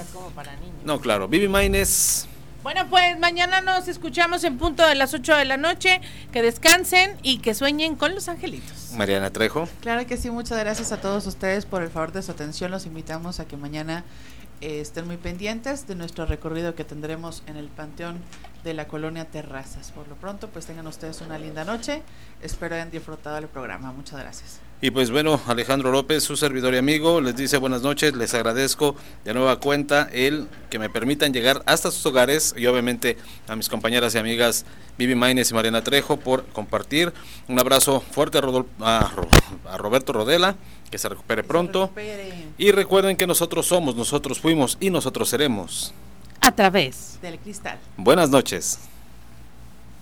No, claro, Vivi Maines. Bueno, pues mañana nos escuchamos en punto de las 8 de la noche. Que descansen y que sueñen con los angelitos. Mariana Trejo. Claro que sí, muchas gracias a todos ustedes por el favor de su atención. Los invitamos a que mañana eh, estén muy pendientes de nuestro recorrido que tendremos en el Panteón de la Colonia Terrazas. Por lo pronto, pues tengan ustedes una linda noche. Espero hayan disfrutado el programa. Muchas gracias. Y pues bueno, Alejandro López, su servidor y amigo, les dice buenas noches, les agradezco de nueva cuenta el que me permitan llegar hasta sus hogares y obviamente a mis compañeras y amigas Vivi Maines y Mariana Trejo por compartir. Un abrazo fuerte a, Rodol a, a Roberto Rodela, que se recupere pronto. Recupere Y recuerden que nosotros somos, nosotros fuimos y nosotros seremos. A través del cristal. Buenas noches.